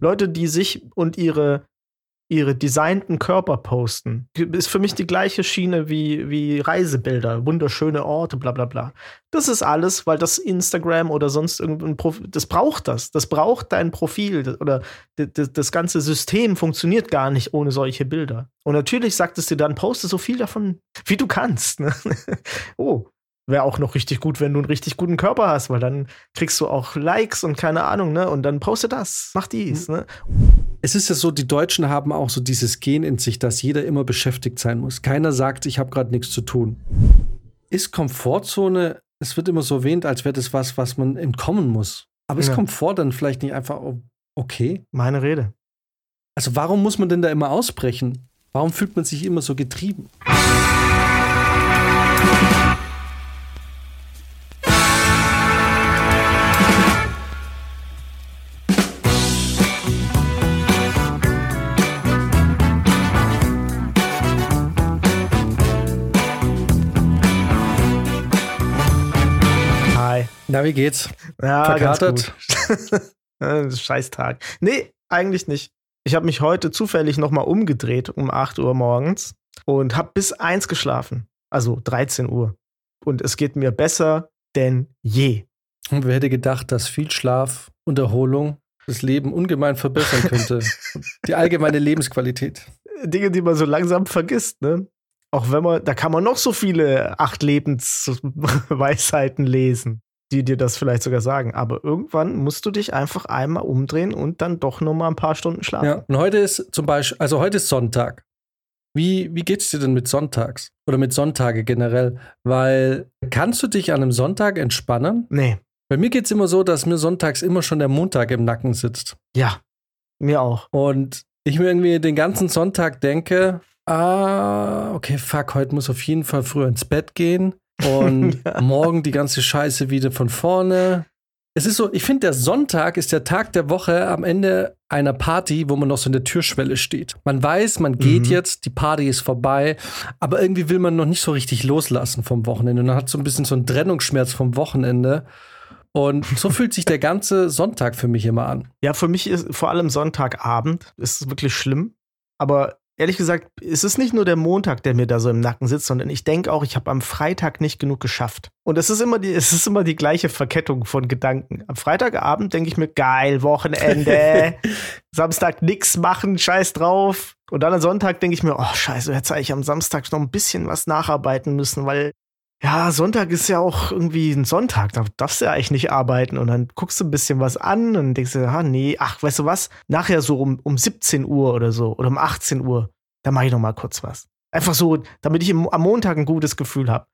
Leute, die sich und ihre ihre designten Körper posten. Ist für mich die gleiche Schiene wie, wie Reisebilder, wunderschöne Orte, bla bla bla. Das ist alles, weil das Instagram oder sonst irgendein Profil, das braucht das. Das braucht dein Profil oder das, das ganze System funktioniert gar nicht ohne solche Bilder. Und natürlich sagt es dir dann, poste so viel davon, wie du kannst. Ne? oh, wäre auch noch richtig gut, wenn du einen richtig guten Körper hast, weil dann kriegst du auch Likes und keine Ahnung, ne? Und dann poste das, mach dies, ne? Es ist ja so, die Deutschen haben auch so dieses Gen in sich, dass jeder immer beschäftigt sein muss. Keiner sagt, ich habe gerade nichts zu tun. Ist Komfortzone, es wird immer so erwähnt, als wäre das was, was man entkommen muss. Aber ist ja. Komfort dann vielleicht nicht einfach okay? Meine Rede. Also warum muss man denn da immer ausbrechen? Warum fühlt man sich immer so getrieben? Na, wie geht's? Ja, Verkartet? Scheißtag. Nee, eigentlich nicht. Ich habe mich heute zufällig nochmal umgedreht um 8 Uhr morgens und habe bis 1 geschlafen. Also 13 Uhr. Und es geht mir besser denn je. Und wer hätte gedacht, dass viel Schlaf und Erholung das Leben ungemein verbessern könnte? die allgemeine Lebensqualität. Dinge, die man so langsam vergisst, ne? Auch wenn man, da kann man noch so viele acht Lebensweisheiten lesen die dir das vielleicht sogar sagen. Aber irgendwann musst du dich einfach einmal umdrehen und dann doch noch mal ein paar Stunden schlafen. Ja, und heute ist zum Beispiel, also heute ist Sonntag. Wie, wie geht's dir denn mit Sonntags? Oder mit Sonntage generell? Weil kannst du dich an einem Sonntag entspannen? Nee. Bei mir geht's immer so, dass mir sonntags immer schon der Montag im Nacken sitzt. Ja, mir auch. Und ich mir irgendwie den ganzen Sonntag denke, ah, okay, fuck, heute muss auf jeden Fall früher ins Bett gehen. Und ja. morgen die ganze Scheiße wieder von vorne. Es ist so, ich finde, der Sonntag ist der Tag der Woche am Ende einer Party, wo man noch so in der Türschwelle steht. Man weiß, man geht mhm. jetzt, die Party ist vorbei, aber irgendwie will man noch nicht so richtig loslassen vom Wochenende. Und man hat so ein bisschen so einen Trennungsschmerz vom Wochenende. Und so fühlt sich der ganze Sonntag für mich immer an. Ja, für mich ist vor allem Sonntagabend ist wirklich schlimm. Aber ehrlich gesagt, es ist nicht nur der Montag, der mir da so im Nacken sitzt, sondern ich denke auch, ich habe am Freitag nicht genug geschafft. Und es ist immer die, es ist immer die gleiche Verkettung von Gedanken. Am Freitagabend denke ich mir, geil, Wochenende, Samstag nix machen, scheiß drauf. Und dann am Sonntag denke ich mir, oh scheiße, jetzt eigentlich am Samstag noch ein bisschen was nacharbeiten müssen, weil ja, Sonntag ist ja auch irgendwie ein Sonntag, da darfst du ja eigentlich nicht arbeiten. Und dann guckst du ein bisschen was an und denkst du, ah, nee, ach, weißt du was? Nachher so um, um 17 Uhr oder so oder um 18 Uhr, da mache ich noch mal kurz was. Einfach so, damit ich am Montag ein gutes Gefühl habe.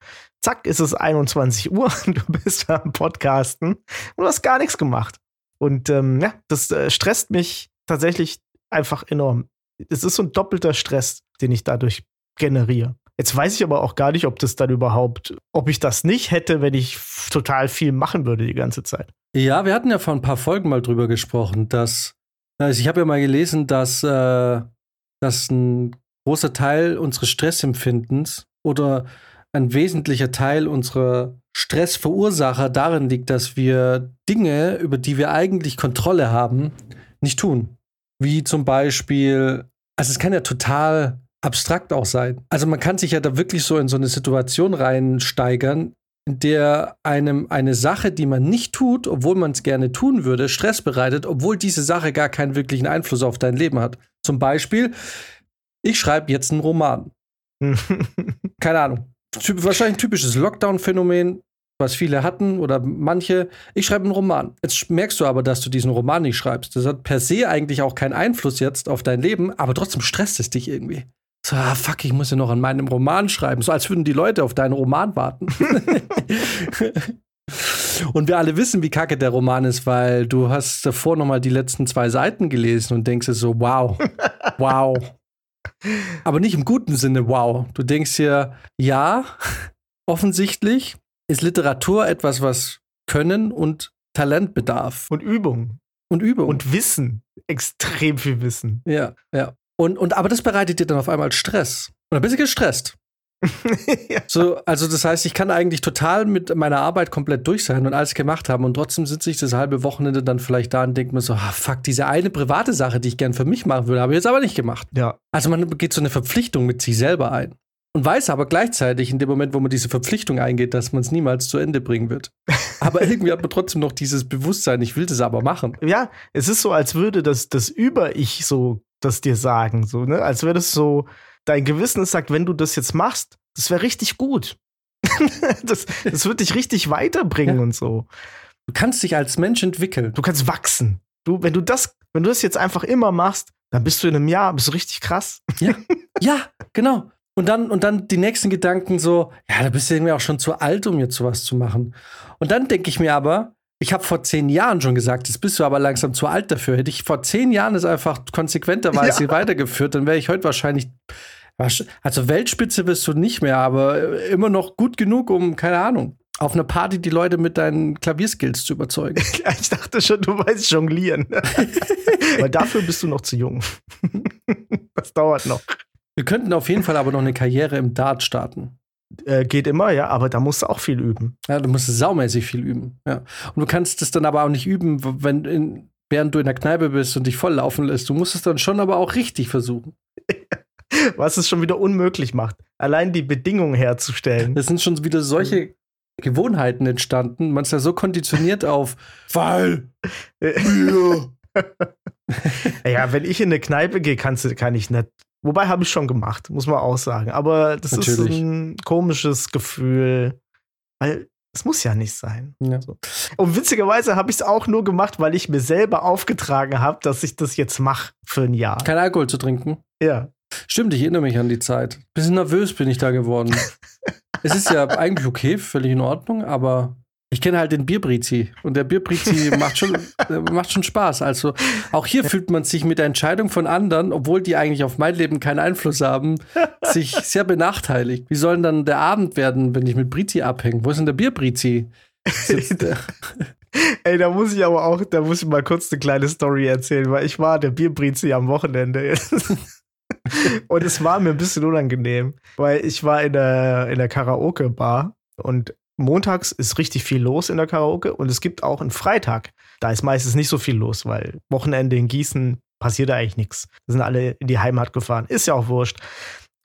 Zack, ist es 21 Uhr, du bist am Podcasten und du hast gar nichts gemacht. Und ähm, ja, das äh, stresst mich tatsächlich einfach enorm. Es ist so ein doppelter Stress, den ich dadurch generiere. Jetzt weiß ich aber auch gar nicht, ob das dann überhaupt, ob ich das nicht hätte, wenn ich total viel machen würde die ganze Zeit. Ja, wir hatten ja vor ein paar Folgen mal drüber gesprochen, dass, also ich habe ja mal gelesen, dass, äh, dass ein großer Teil unseres Stressempfindens oder ein wesentlicher Teil unserer Stressverursacher darin liegt, dass wir Dinge, über die wir eigentlich Kontrolle haben, nicht tun. Wie zum Beispiel, also es kann ja total abstrakt auch sein. Also man kann sich ja da wirklich so in so eine Situation reinsteigern, in der einem eine Sache, die man nicht tut, obwohl man es gerne tun würde, Stress bereitet, obwohl diese Sache gar keinen wirklichen Einfluss auf dein Leben hat. Zum Beispiel, ich schreibe jetzt einen Roman. Keine Ahnung. Typ, wahrscheinlich ein typisches Lockdown-Phänomen, was viele hatten oder manche. Ich schreibe einen Roman. Jetzt merkst du aber, dass du diesen Roman nicht schreibst. Das hat per se eigentlich auch keinen Einfluss jetzt auf dein Leben, aber trotzdem stresst es dich irgendwie. So, ah, fuck, ich muss ja noch an meinem Roman schreiben. So als würden die Leute auf deinen Roman warten. und wir alle wissen, wie kacke der Roman ist, weil du hast davor noch mal die letzten zwei Seiten gelesen und denkst dir so, wow, wow. Aber nicht im guten Sinne, wow. Du denkst dir, ja, offensichtlich ist Literatur etwas, was Können und Talent bedarf. Und Übung. Und Übung. Und Wissen. Extrem viel Wissen. Ja, ja. Und, und aber das bereitet dir dann auf einmal Stress. Und dann bist du gestresst. ja. So, also das heißt, ich kann eigentlich total mit meiner Arbeit komplett durch sein und alles gemacht haben und trotzdem sitze ich das halbe Wochenende dann vielleicht da und denke mir so, ah, fuck, diese eine private Sache, die ich gern für mich machen würde, habe ich jetzt aber nicht gemacht. Ja. Also man geht so eine Verpflichtung mit sich selber ein und weiß aber gleichzeitig in dem Moment, wo man diese Verpflichtung eingeht, dass man es niemals zu Ende bringen wird. Aber irgendwie hat man trotzdem noch dieses Bewusstsein, ich will das aber machen. Ja, es ist so, als würde das, das Über-Ich so das dir sagen, so, ne? Als wäre das so, dein Gewissen sagt, wenn du das jetzt machst, das wäre richtig gut. das, das wird dich richtig weiterbringen ja. und so. Du kannst dich als Mensch entwickeln. Du kannst wachsen. Du, wenn du das, wenn du das jetzt einfach immer machst, dann bist du in einem Jahr, bist du richtig krass. Ja, ja, genau. Und dann, und dann die nächsten Gedanken so, ja, da bist du irgendwie auch schon zu alt, um jetzt sowas zu machen. Und dann denke ich mir aber, ich habe vor zehn Jahren schon gesagt, jetzt bist du aber langsam zu alt dafür. Hätte ich vor zehn Jahren es einfach konsequenterweise ja. weitergeführt, dann wäre ich heute wahrscheinlich, also Weltspitze bist du nicht mehr, aber immer noch gut genug, um, keine Ahnung, auf einer Party die Leute mit deinen Klavierskills zu überzeugen. ich dachte schon, du weißt jonglieren. aber dafür bist du noch zu jung. das dauert noch. Wir könnten auf jeden Fall aber noch eine Karriere im Dart starten. Äh, geht immer, ja, aber da musst du auch viel üben. Ja, du musst saumäßig viel üben, ja. Und du kannst es dann aber auch nicht üben, wenn in, während du in der Kneipe bist und dich voll laufen lässt. Du musst es dann schon aber auch richtig versuchen. Was es schon wieder unmöglich macht, allein die Bedingungen herzustellen. Es sind schon wieder solche Gewohnheiten entstanden. Man ist ja so konditioniert auf Fall. ja, wenn ich in eine Kneipe gehe, kannst, kann ich nicht Wobei habe ich schon gemacht, muss man auch sagen. Aber das Natürlich. ist ein komisches Gefühl, weil es muss ja nicht sein. Ja. Und witzigerweise habe ich es auch nur gemacht, weil ich mir selber aufgetragen habe, dass ich das jetzt mache für ein Jahr. Kein Alkohol zu trinken. Ja. Stimmt, ich erinnere mich an die Zeit. Bisschen nervös bin ich da geworden. es ist ja eigentlich okay, völlig in Ordnung, aber ich kenne halt den Bierbrizi und der Bierbrizi macht schon, macht schon Spaß. Also auch hier fühlt man sich mit der Entscheidung von anderen, obwohl die eigentlich auf mein Leben keinen Einfluss haben, sich sehr benachteiligt. Wie soll denn dann der Abend werden, wenn ich mit Brizi abhänge? Wo ist denn der Bierbrizi? Ey, da muss ich aber auch, da muss ich mal kurz eine kleine Story erzählen, weil ich war der Bierbrizi am Wochenende. und es war mir ein bisschen unangenehm, weil ich war in der, in der Karaoke-Bar und montags ist richtig viel los in der Karaoke und es gibt auch einen Freitag. Da ist meistens nicht so viel los, weil Wochenende in Gießen passiert da eigentlich nichts. Da sind alle in die Heimat gefahren. Ist ja auch wurscht.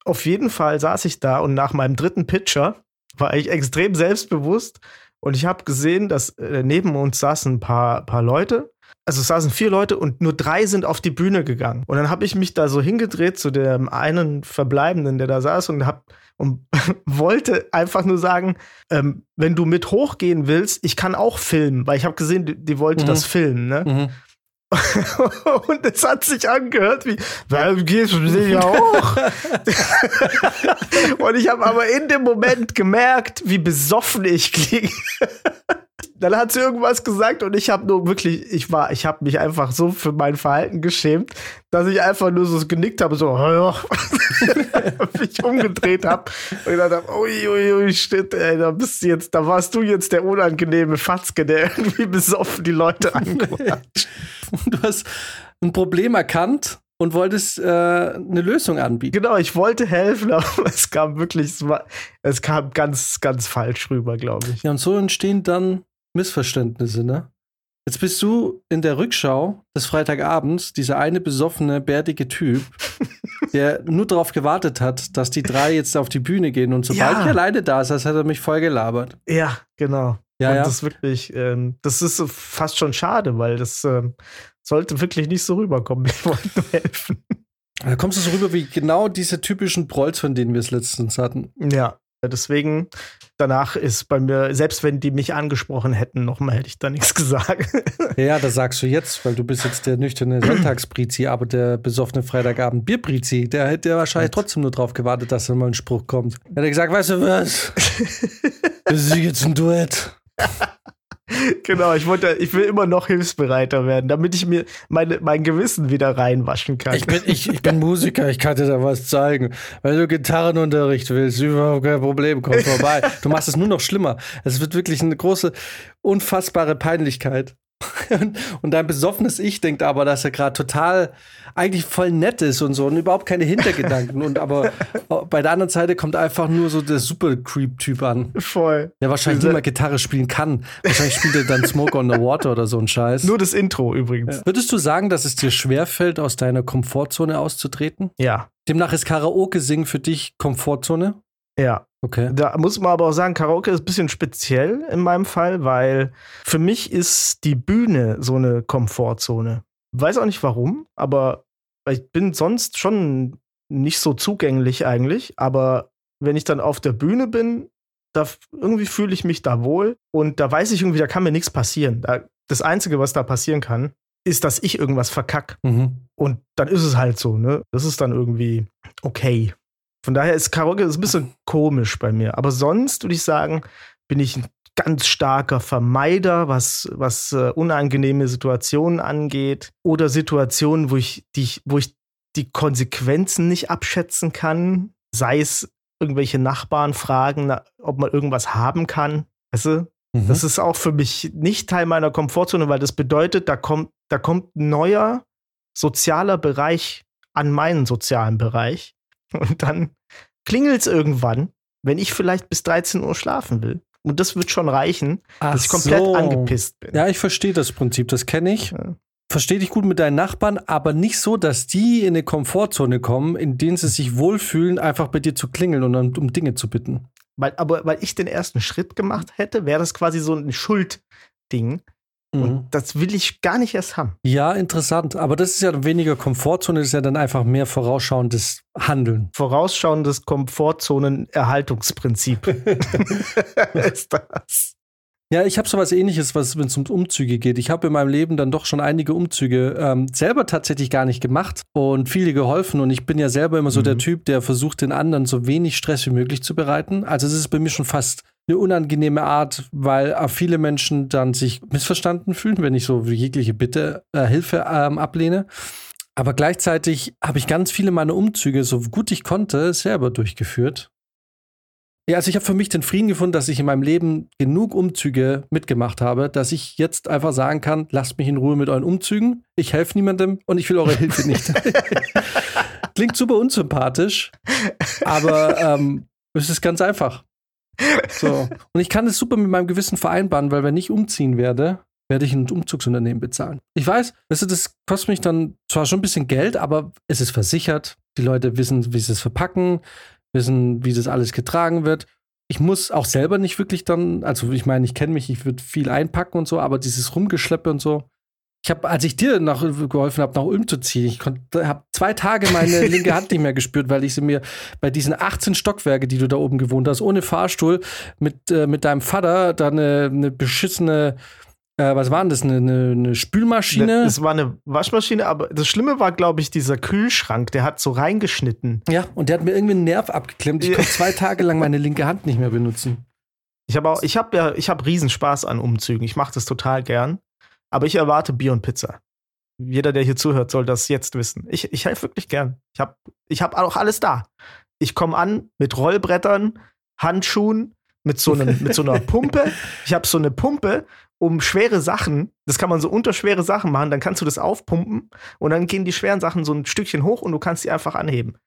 Auf jeden Fall saß ich da und nach meinem dritten Pitcher war ich extrem selbstbewusst und ich habe gesehen, dass äh, neben uns saßen ein paar, paar Leute. Also es saßen vier Leute und nur drei sind auf die Bühne gegangen. Und dann habe ich mich da so hingedreht zu dem einen Verbleibenden, der da saß und habe und wollte einfach nur sagen, ähm, wenn du mit hochgehen willst, ich kann auch filmen, weil ich habe gesehen, die, die wollte mhm. das filmen, ne? Mhm. und es hat sich angehört wie, warum gehst du ja hoch? und ich habe aber in dem Moment gemerkt, wie besoffen ich klinge. Dann hat sie irgendwas gesagt und ich habe nur wirklich, ich war, ich habe mich einfach so für mein Verhalten geschämt, dass ich einfach nur so genickt habe, so, mich umgedreht habe und gedacht habe, ui, ui, ui, shit, ey, da bist du jetzt, da warst du jetzt der unangenehme Fatzke, der irgendwie besoffen die Leute anguckt. du hast ein Problem erkannt und wolltest äh, eine Lösung anbieten. Genau, ich wollte helfen, aber es kam wirklich, es, war, es kam ganz, ganz falsch rüber, glaube ich. Ja, und so entstehen dann Missverständnisse, ne? Jetzt bist du in der Rückschau des Freitagabends dieser eine besoffene, bärtige Typ, der nur darauf gewartet hat, dass die drei jetzt auf die Bühne gehen und sobald ja. ich alleine da ist, als hätte er mich voll gelabert. Ja, genau. Ja, und ja. das ist wirklich, ähm, das ist fast schon schade, weil das ähm, sollte wirklich nicht so rüberkommen. Wir wollten nur helfen. Da kommst du so rüber wie genau diese typischen Prolls, von denen wir es letztens hatten. Ja, Deswegen, danach ist bei mir, selbst wenn die mich angesprochen hätten, nochmal hätte ich da nichts gesagt. Ja, das sagst du jetzt, weil du bist jetzt der nüchterne Sonntagsbrizi, aber der besoffene Freitagabend Bierbrizi, der hätte wahrscheinlich trotzdem nur drauf gewartet, dass da mal ein Spruch kommt. Er hätte gesagt, weißt du was? Das ist jetzt ein Duett. genau, ich wollte, ich will immer noch hilfsbereiter werden, damit ich mir meine, mein Gewissen wieder reinwaschen kann. Ich bin, ich, ich bin Musiker, ich kann dir da was zeigen. Wenn du Gitarrenunterricht willst, überhaupt kein Problem, komm vorbei. Du machst es nur noch schlimmer. Es wird wirklich eine große, unfassbare Peinlichkeit. Und dein besoffenes Ich denkt aber, dass er gerade total eigentlich voll nett ist und so und überhaupt keine Hintergedanken. und aber bei der anderen Seite kommt einfach nur so der super Creep-Typ an. Voll. Der wahrscheinlich mal Gitarre spielen kann. Wahrscheinlich spielt er dann Smoke on the Water oder so ein Scheiß. Nur das Intro übrigens. Ja. Würdest du sagen, dass es dir schwerfällt, aus deiner Komfortzone auszutreten? Ja. Demnach ist Karaoke singen für dich Komfortzone? Ja. Okay. Da muss man aber auch sagen, Karaoke ist ein bisschen speziell in meinem Fall, weil für mich ist die Bühne so eine Komfortzone. Weiß auch nicht warum, aber ich bin sonst schon nicht so zugänglich eigentlich, aber wenn ich dann auf der Bühne bin, da irgendwie fühle ich mich da wohl und da weiß ich irgendwie, da kann mir nichts passieren. Da, das Einzige, was da passieren kann, ist, dass ich irgendwas verkack. Mhm. Und dann ist es halt so, ne? Das ist dann irgendwie okay. Von daher ist Karaoke ist ein bisschen komisch bei mir. Aber sonst würde ich sagen, bin ich ein ganz starker Vermeider, was, was äh, unangenehme Situationen angeht. Oder Situationen, wo ich, die, wo ich die Konsequenzen nicht abschätzen kann. Sei es irgendwelche Nachbarn fragen, ob man irgendwas haben kann. Weißt du? Mhm. Das ist auch für mich nicht Teil meiner Komfortzone, weil das bedeutet, da kommt, da kommt ein neuer sozialer Bereich an meinen sozialen Bereich. Und dann klingelt es irgendwann, wenn ich vielleicht bis 13 Uhr schlafen will. Und das wird schon reichen, Ach dass ich komplett so. angepisst bin. Ja, ich verstehe das Prinzip, das kenne ich. Ja. Verstehe dich gut mit deinen Nachbarn, aber nicht so, dass die in eine Komfortzone kommen, in denen sie sich wohlfühlen, einfach bei dir zu klingeln und dann um Dinge zu bitten. Weil, aber weil ich den ersten Schritt gemacht hätte, wäre das quasi so ein Schuldding. Mhm. Und das will ich gar nicht erst haben. Ja, interessant. Aber das ist ja weniger Komfortzone, das ist ja dann einfach mehr vorausschauendes Handeln. Vorausschauendes Komfortzonen-Erhaltungsprinzip ist das. Ja, ich habe sowas ähnliches, was wenn es um Umzüge geht. Ich habe in meinem Leben dann doch schon einige Umzüge ähm, selber tatsächlich gar nicht gemacht und viele geholfen. Und ich bin ja selber immer so Mhm. der Typ, der versucht, den anderen so wenig Stress wie möglich zu bereiten. Also es ist bei mir schon fast eine unangenehme Art, weil auch viele Menschen dann sich missverstanden fühlen, wenn ich so jegliche Bitte, äh, Hilfe ähm, ablehne. Aber gleichzeitig habe ich ganz viele meiner Umzüge, so gut ich konnte, selber durchgeführt. Ja, also ich habe für mich den Frieden gefunden, dass ich in meinem Leben genug Umzüge mitgemacht habe, dass ich jetzt einfach sagen kann, lasst mich in Ruhe mit euren Umzügen. Ich helfe niemandem und ich will eure Hilfe nicht. Klingt super unsympathisch, aber ähm, es ist ganz einfach. So. Und ich kann es super mit meinem Gewissen vereinbaren, weil wenn ich umziehen werde, werde ich ein Umzugsunternehmen bezahlen. Ich weiß, also das kostet mich dann zwar schon ein bisschen Geld, aber es ist versichert. Die Leute wissen, wie sie es verpacken, wissen, wie das alles getragen wird. Ich muss auch selber nicht wirklich dann, also ich meine, ich kenne mich, ich würde viel einpacken und so, aber dieses Rumgeschleppe und so. Ich habe, als ich dir nach, geholfen habe, nach Ulm zu ziehen, ich habe zwei Tage meine linke Hand nicht mehr gespürt, weil ich sie mir bei diesen 18 Stockwerke, die du da oben gewohnt hast, ohne Fahrstuhl, mit, äh, mit deinem Vater da eine, eine beschissene, äh, was war denn das, eine, eine, eine Spülmaschine? Es war eine Waschmaschine, aber das Schlimme war, glaube ich, dieser Kühlschrank, der hat so reingeschnitten. Ja, und der hat mir irgendwie einen Nerv abgeklemmt. Ich konnte zwei Tage lang meine linke Hand nicht mehr benutzen. Ich habe auch, ich habe ja, ich habe Riesenspaß an Umzügen. Ich mache das total gern. Aber ich erwarte Bier und Pizza. Jeder, der hier zuhört, soll das jetzt wissen. Ich, ich helfe wirklich gern. Ich habe ich hab auch alles da. Ich komme an mit Rollbrettern, Handschuhen, mit so, einem, mit so einer Pumpe. Ich habe so eine Pumpe, um schwere Sachen, das kann man so unter schwere Sachen machen, dann kannst du das aufpumpen und dann gehen die schweren Sachen so ein Stückchen hoch und du kannst die einfach anheben.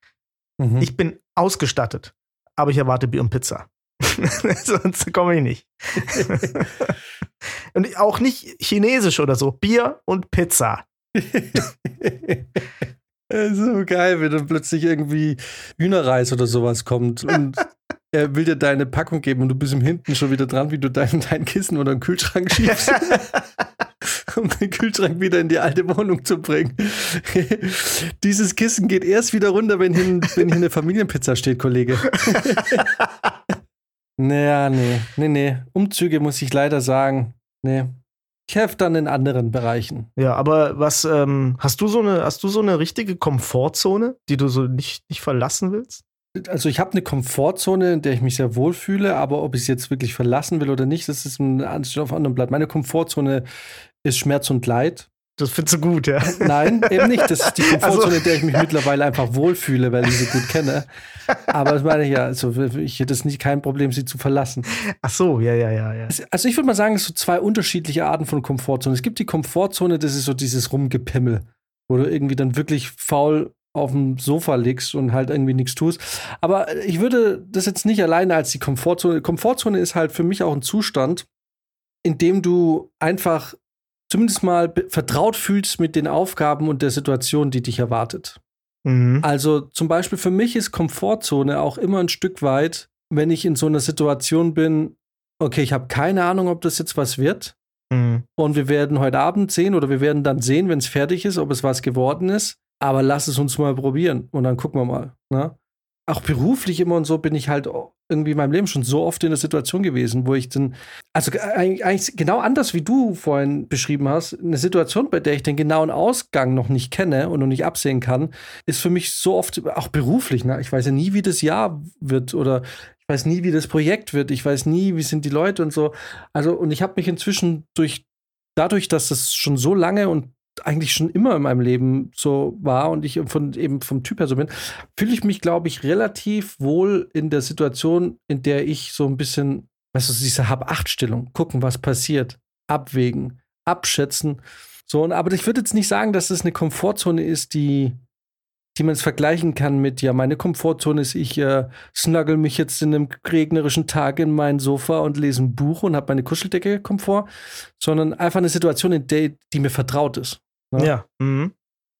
Mhm. Ich bin ausgestattet, aber ich erwarte Bier und Pizza. Sonst komme ich nicht. und auch nicht chinesisch oder so. Bier und Pizza. so geil, wenn dann plötzlich irgendwie Hühnerreis oder sowas kommt und er will dir deine Packung geben und du bist im Hinten schon wieder dran, wie du dein, dein Kissen oder den Kühlschrank schiebst, um den Kühlschrank wieder in die alte Wohnung zu bringen. Dieses Kissen geht erst wieder runter, wenn hier, wenn hier eine Familienpizza steht, Kollege. Naja, nee, nee, nee. Umzüge muss ich leider sagen. Nee. Ich helfe dann in anderen Bereichen. Ja, aber was, ähm, hast du so eine, hast du so eine richtige Komfortzone, die du so nicht, nicht verlassen willst? Also ich habe eine Komfortzone, in der ich mich sehr wohl fühle, aber ob ich es jetzt wirklich verlassen will oder nicht, das ist ein Anstieg auf anderen Blatt. Meine Komfortzone ist Schmerz und Leid. Das findest du gut, ja? Nein, eben nicht. Das ist die Komfortzone, also, in der ich mich mittlerweile einfach wohlfühle, weil ich sie gut kenne. Aber das meine ich ja, also ich hätte es nicht kein Problem, sie zu verlassen. Ach so, ja, ja, ja. ja. Also ich würde mal sagen, es sind so zwei unterschiedliche Arten von Komfortzone. Es gibt die Komfortzone, das ist so dieses Rumgepimmel, wo du irgendwie dann wirklich faul auf dem Sofa liegst und halt irgendwie nichts tust. Aber ich würde das jetzt nicht alleine als die Komfortzone. Komfortzone ist halt für mich auch ein Zustand, in dem du einfach zumindest mal vertraut fühlst mit den Aufgaben und der Situation, die dich erwartet. Mhm. Also zum Beispiel für mich ist Komfortzone auch immer ein Stück weit, wenn ich in so einer Situation bin, okay, ich habe keine Ahnung, ob das jetzt was wird. Mhm. Und wir werden heute Abend sehen oder wir werden dann sehen, wenn es fertig ist, ob es was geworden ist. Aber lass es uns mal probieren und dann gucken wir mal. Ne? Auch beruflich immer und so bin ich halt irgendwie in meinem Leben schon so oft in der Situation gewesen, wo ich dann, also eigentlich genau anders wie du vorhin beschrieben hast, eine Situation, bei der ich den genauen Ausgang noch nicht kenne und noch nicht absehen kann, ist für mich so oft auch beruflich. Ne? Ich weiß ja nie, wie das Jahr wird oder ich weiß nie, wie das Projekt wird. Ich weiß nie, wie sind die Leute und so. Also, und ich habe mich inzwischen durch, dadurch, dass das schon so lange und eigentlich schon immer in meinem Leben so war und ich von, eben vom Typ her so bin, fühle ich mich, glaube ich, relativ wohl in der Situation, in der ich so ein bisschen, weißt du, diese Hab-Acht-Stellung, gucken, was passiert, abwägen, abschätzen. So, und, aber ich würde jetzt nicht sagen, dass es eine Komfortzone ist, die, die man es vergleichen kann mit, ja, meine Komfortzone ist, ich äh, snuggle mich jetzt in einem regnerischen Tag in mein Sofa und lese ein Buch und habe meine Kuscheldecke Komfort, sondern einfach eine Situation, in der die mir vertraut ist. Ne? Ja. Mhm.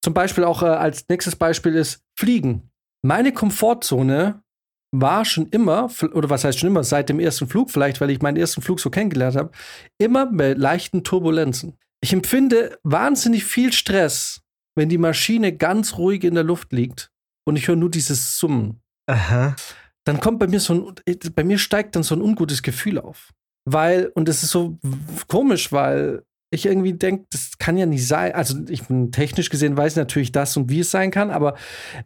Zum Beispiel auch äh, als nächstes Beispiel ist Fliegen. Meine Komfortzone war schon immer, oder was heißt schon immer, seit dem ersten Flug, vielleicht weil ich meinen ersten Flug so kennengelernt habe, immer mit leichten Turbulenzen. Ich empfinde wahnsinnig viel Stress, wenn die Maschine ganz ruhig in der Luft liegt und ich höre nur dieses Summen. Aha. Dann kommt bei mir so ein, bei mir steigt dann so ein ungutes Gefühl auf. Weil, und es ist so komisch, weil ich irgendwie denke, das kann ja nicht sein. Also, ich bin technisch gesehen weiß natürlich das und wie es sein kann, aber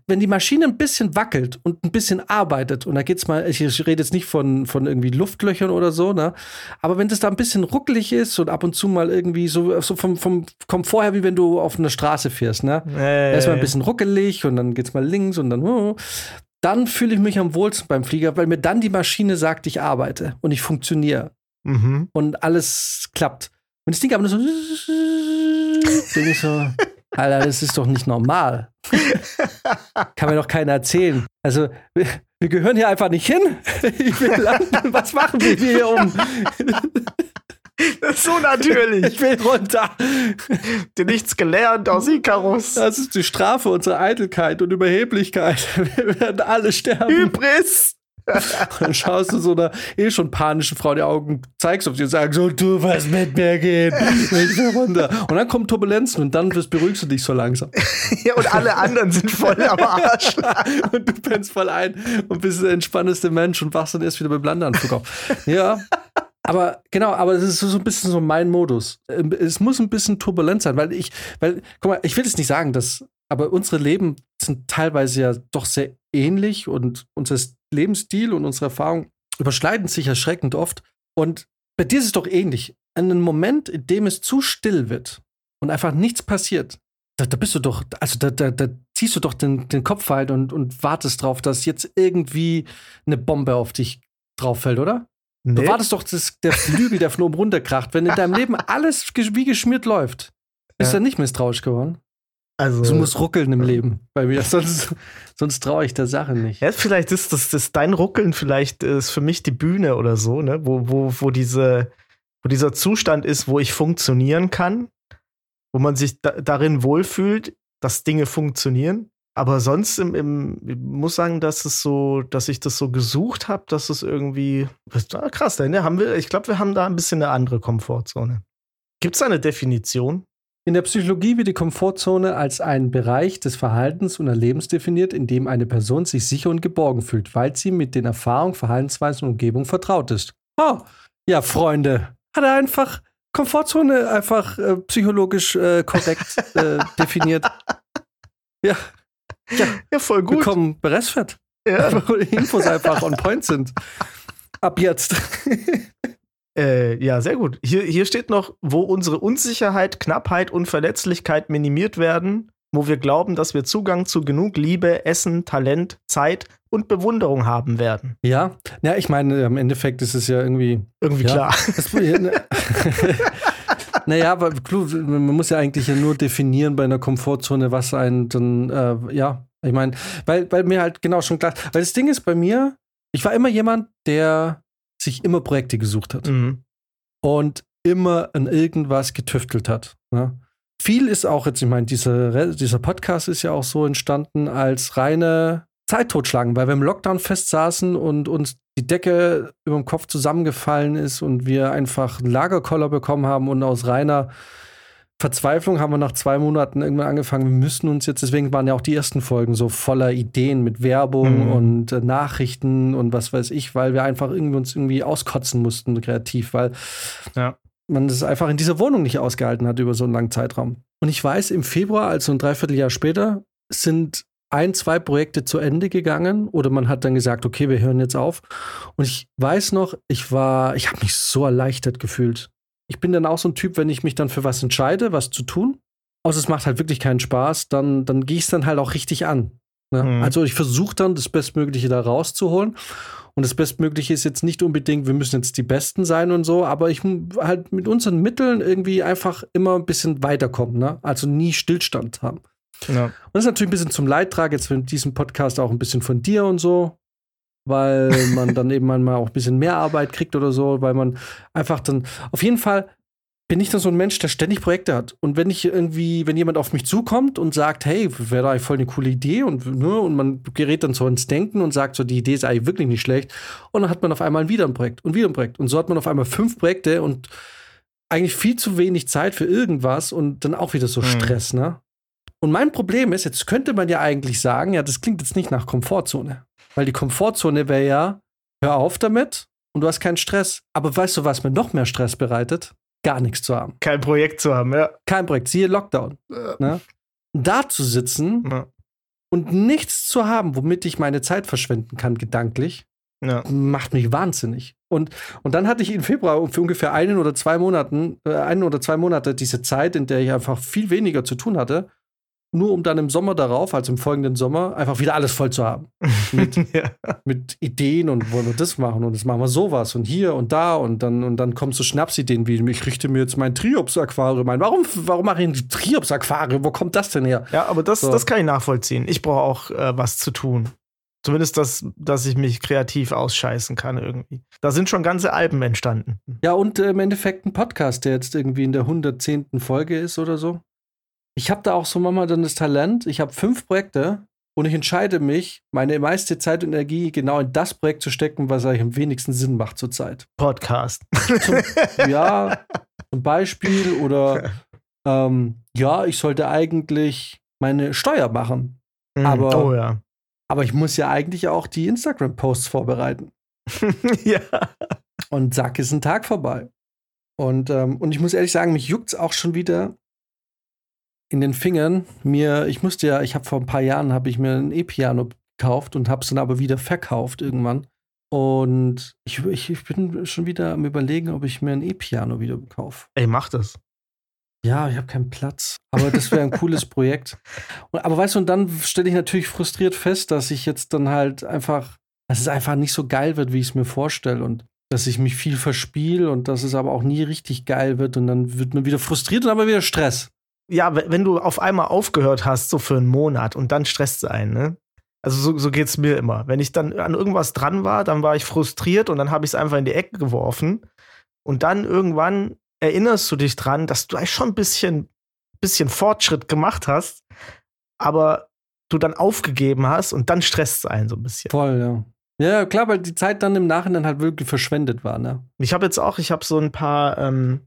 wenn die Maschine ein bisschen wackelt und ein bisschen arbeitet, und da geht's mal, ich rede jetzt nicht von, von irgendwie Luftlöchern oder so, ne? Aber wenn das da ein bisschen ruckelig ist und ab und zu mal irgendwie so, so vom, vom, kommt vorher, wie wenn du auf einer Straße fährst, ne? Äh. Erstmal ein bisschen ruckelig und dann geht's mal links und dann, oh, dann fühle ich mich am wohlsten beim Flieger, weil mir dann die Maschine sagt, ich arbeite und ich funktioniere. Mhm. Und alles klappt. Und das Ding aber nur so, denke ich so, Alter, das ist doch nicht normal. Kann mir doch keiner erzählen. Also, wir, wir gehören hier einfach nicht hin. Ich will landen. Was machen wir hier um? Das ist so natürlich. Ich will runter. Dir nichts gelernt aus Icarus. Das ist die Strafe unserer Eitelkeit und Überheblichkeit. Wir werden alle sterben. Hybris. Dann schaust du so einer eh schon panischen Frau die Augen, zeigst auf sie und sagst so, du was mit mir runter. Und dann kommen Turbulenzen und dann beruhigst du dich so langsam. ja, und alle anderen sind voll am Arsch. und du pennst voll ein und bist der entspannteste Mensch und wachst dann erst wieder mit Landeanflug auf. Ja. Aber genau, aber es ist so ein bisschen so mein Modus. Ähm, es muss ein bisschen turbulent sein, weil ich, weil, guck mal, ich will jetzt nicht sagen, dass, aber unsere Leben sind teilweise ja doch sehr ähnlich und unser Lebensstil und unsere Erfahrungen überschneiden sich erschreckend oft. Und bei dir ist es doch ähnlich. In einem Moment, in dem es zu still wird und einfach nichts passiert, da, da bist du doch, also da, da, da ziehst du doch den, den Kopf halt und, und wartest drauf, dass jetzt irgendwie eine Bombe auf dich drauf fällt, oder? Nee. Du wartest doch, dass der Flügel, der von oben runterkracht. Wenn in deinem Leben alles wie geschmiert läuft, bist du ja. nicht misstrauisch geworden. Also, du musst ruckeln im Leben bei mir, sonst, sonst traue ich der Sache nicht. Ja, vielleicht ist das, das dein Ruckeln, vielleicht ist für mich die Bühne oder so, ne? Wo, wo, wo, diese, wo dieser Zustand ist, wo ich funktionieren kann, wo man sich da, darin wohlfühlt, dass Dinge funktionieren. Aber sonst im, im, ich muss sagen, dass es so, dass ich das so gesucht habe, dass es irgendwie ah, krass, ne? Haben wir, ich glaube, wir haben da ein bisschen eine andere Komfortzone. Gibt es eine Definition? In der Psychologie wird die Komfortzone als ein Bereich des Verhaltens und Erlebens definiert, in dem eine Person sich sicher und geborgen fühlt, weil sie mit den Erfahrungen, Verhaltensweisen und Umgebung vertraut ist. Oh, ja, Freunde, hat er einfach Komfortzone einfach äh, psychologisch äh, korrekt äh, definiert. Ja. ja. Ja, voll gut. Bekommen Beressfett. Ja. Infos einfach on point sind. Ab jetzt. Äh, ja, sehr gut. Hier, hier steht noch, wo unsere Unsicherheit, Knappheit und Verletzlichkeit minimiert werden, wo wir glauben, dass wir Zugang zu genug Liebe, Essen, Talent, Zeit und Bewunderung haben werden. Ja, ja, ich meine, im Endeffekt ist es ja irgendwie. Irgendwie ja, klar. Das, ne, naja, aber man muss ja eigentlich ja nur definieren bei einer Komfortzone, was einen dann, äh, ja, ich meine, weil, weil mir halt genau schon klar, weil das Ding ist bei mir, ich war immer jemand, der sich immer Projekte gesucht hat Mhm. und immer an irgendwas getüftelt hat. Ne? Viel ist auch jetzt, ich meine, dieser, dieser Podcast ist ja auch so entstanden als reine Zeit totschlagen, weil wir im Lockdown festsaßen und uns die Decke über dem Kopf zusammengefallen ist und wir einfach einen Lagerkoller bekommen haben und aus reiner Verzweiflung haben wir nach zwei Monaten irgendwann angefangen, wir müssen uns jetzt, deswegen waren ja auch die ersten Folgen so voller Ideen mit Werbung Mhm. und äh, Nachrichten und was weiß ich, weil wir einfach irgendwie uns irgendwie auskotzen mussten kreativ, weil Ja. man das einfach in dieser Wohnung nicht ausgehalten hat über so einen langen Zeitraum. Und ich weiß, im Februar, also ein Dreivierteljahr später, sind ein, zwei Projekte zu Ende gegangen oder man hat dann gesagt, okay, wir hören jetzt auf. Und ich weiß noch, ich war, ich habe mich so erleichtert gefühlt. Ich bin dann auch so ein Typ, wenn ich mich dann für was entscheide, was zu tun, außer es macht halt wirklich keinen Spaß, dann, dann gehe ich es dann halt auch richtig an. Ne? Mhm. Also ich versuche dann das Bestmögliche da rauszuholen. Und das Bestmögliche ist jetzt nicht unbedingt, wir müssen jetzt die Besten sein und so, aber ich halt mit unseren Mitteln irgendwie einfach immer ein bisschen weiterkommen, ne? Also nie Stillstand haben. Ja. Und das ist natürlich ein bisschen zum Leidtrag jetzt mit diesem Podcast auch ein bisschen von dir und so, weil man dann eben manchmal auch ein bisschen mehr Arbeit kriegt oder so, weil man einfach dann auf jeden Fall bin ich dann so ein Mensch, der ständig Projekte hat. Und wenn ich irgendwie, wenn jemand auf mich zukommt und sagt, hey, wäre da voll eine coole Idee und, ne, und man gerät dann so ins Denken und sagt so, die Idee ist eigentlich wirklich nicht schlecht. Und dann hat man auf einmal wieder ein Projekt und wieder ein Projekt. Und so hat man auf einmal fünf Projekte und eigentlich viel zu wenig Zeit für irgendwas und dann auch wieder so Mhm. Stress, ne? Und mein Problem ist, jetzt könnte man ja eigentlich sagen, ja, das klingt jetzt nicht nach Komfortzone. Weil die Komfortzone wäre ja, hör auf damit und du hast keinen Stress. Aber weißt du, was mir noch mehr Stress bereitet? Gar nichts zu haben. Kein Projekt zu haben, ja. Kein Projekt, siehe Lockdown. Ne? Da zu sitzen Ja. und nichts zu haben, womit ich meine Zeit verschwenden kann, gedanklich, Ja. macht mich wahnsinnig. Und, und dann hatte ich im Februar für ungefähr einen oder zwei Monaten, äh, einen oder zwei Monate diese Zeit, in der ich einfach viel weniger zu tun hatte, nur um dann im Sommer darauf, also im folgenden Sommer, einfach wieder alles voll zu haben. Mit, ja. mit Ideen und wollen wir das machen und jetzt machen wir sowas und hier und da und dann und dann kommen so Schnapsideen wie ich richte mir jetzt mein Triops-Aquarium ein. Warum, warum mache ich ein Triops-Aquarium? Wo kommt das denn her? ja, aber das, So. das kann ich nachvollziehen. Ich brauche auch äh, was zu tun. Zumindest, das, dass ich mich kreativ ausscheißen kann irgendwie. Da sind schon ganze Alben entstanden. Ja, und äh, im Endeffekt ein Podcast, der jetzt irgendwie in der 110. Folge ist oder so. Ich habe da auch so manchmal dann das Talent. Ich habe fünf Projekte und ich entscheide mich, meine meiste Zeit und Energie genau in das Projekt zu stecken, was eigentlich am wenigsten Sinn macht zurzeit. Podcast. Zum, ja, zum Beispiel oder ähm, ja, ich sollte eigentlich meine Steuer machen. Mhm. Aber- oh ja. Aber ich muss ja eigentlich auch die Instagram-Posts vorbereiten. ja. Und zack, ist ein Tag vorbei. Und, ähm, und ich muss ehrlich sagen, mich juckt's auch schon wieder in den Fingern. Mir, ich musste ja, ich habe vor ein paar Jahren habe ich mir ein E-Piano gekauft und habe es dann aber wieder verkauft irgendwann. Und ich, ich, ich bin schon wieder am überlegen, ob ich mir ein E-Piano wieder kaufe. Ey, mach das. Ja, ich habe keinen Platz. Aber das wäre ein cooles Projekt. Und, aber weißt du, und dann stelle ich natürlich frustriert fest, dass ich jetzt dann halt einfach, dass es einfach nicht so geil wird, wie ich es mir vorstelle. Und dass ich mich viel verspiele und dass es aber auch nie richtig geil wird. Und dann wird man wieder frustriert und aber wieder Stress. Ja, we- wenn du auf einmal aufgehört hast, so für einen Monat und dann stresst es einen, ne? Also so, so geht es mir immer. Wenn ich dann an irgendwas dran war, dann war ich frustriert und dann habe ich es einfach in die Ecke geworfen. Und dann irgendwann erinnerst du dich dran, dass du eigentlich schon ein bisschen, bisschen Fortschritt gemacht hast, aber du dann aufgegeben hast und dann stresst es einen so ein bisschen. Voll, ja. Ja, klar, weil die Zeit dann im Nachhinein halt wirklich verschwendet war, ne? Ich habe jetzt auch, ich habe so ein paar, ähm,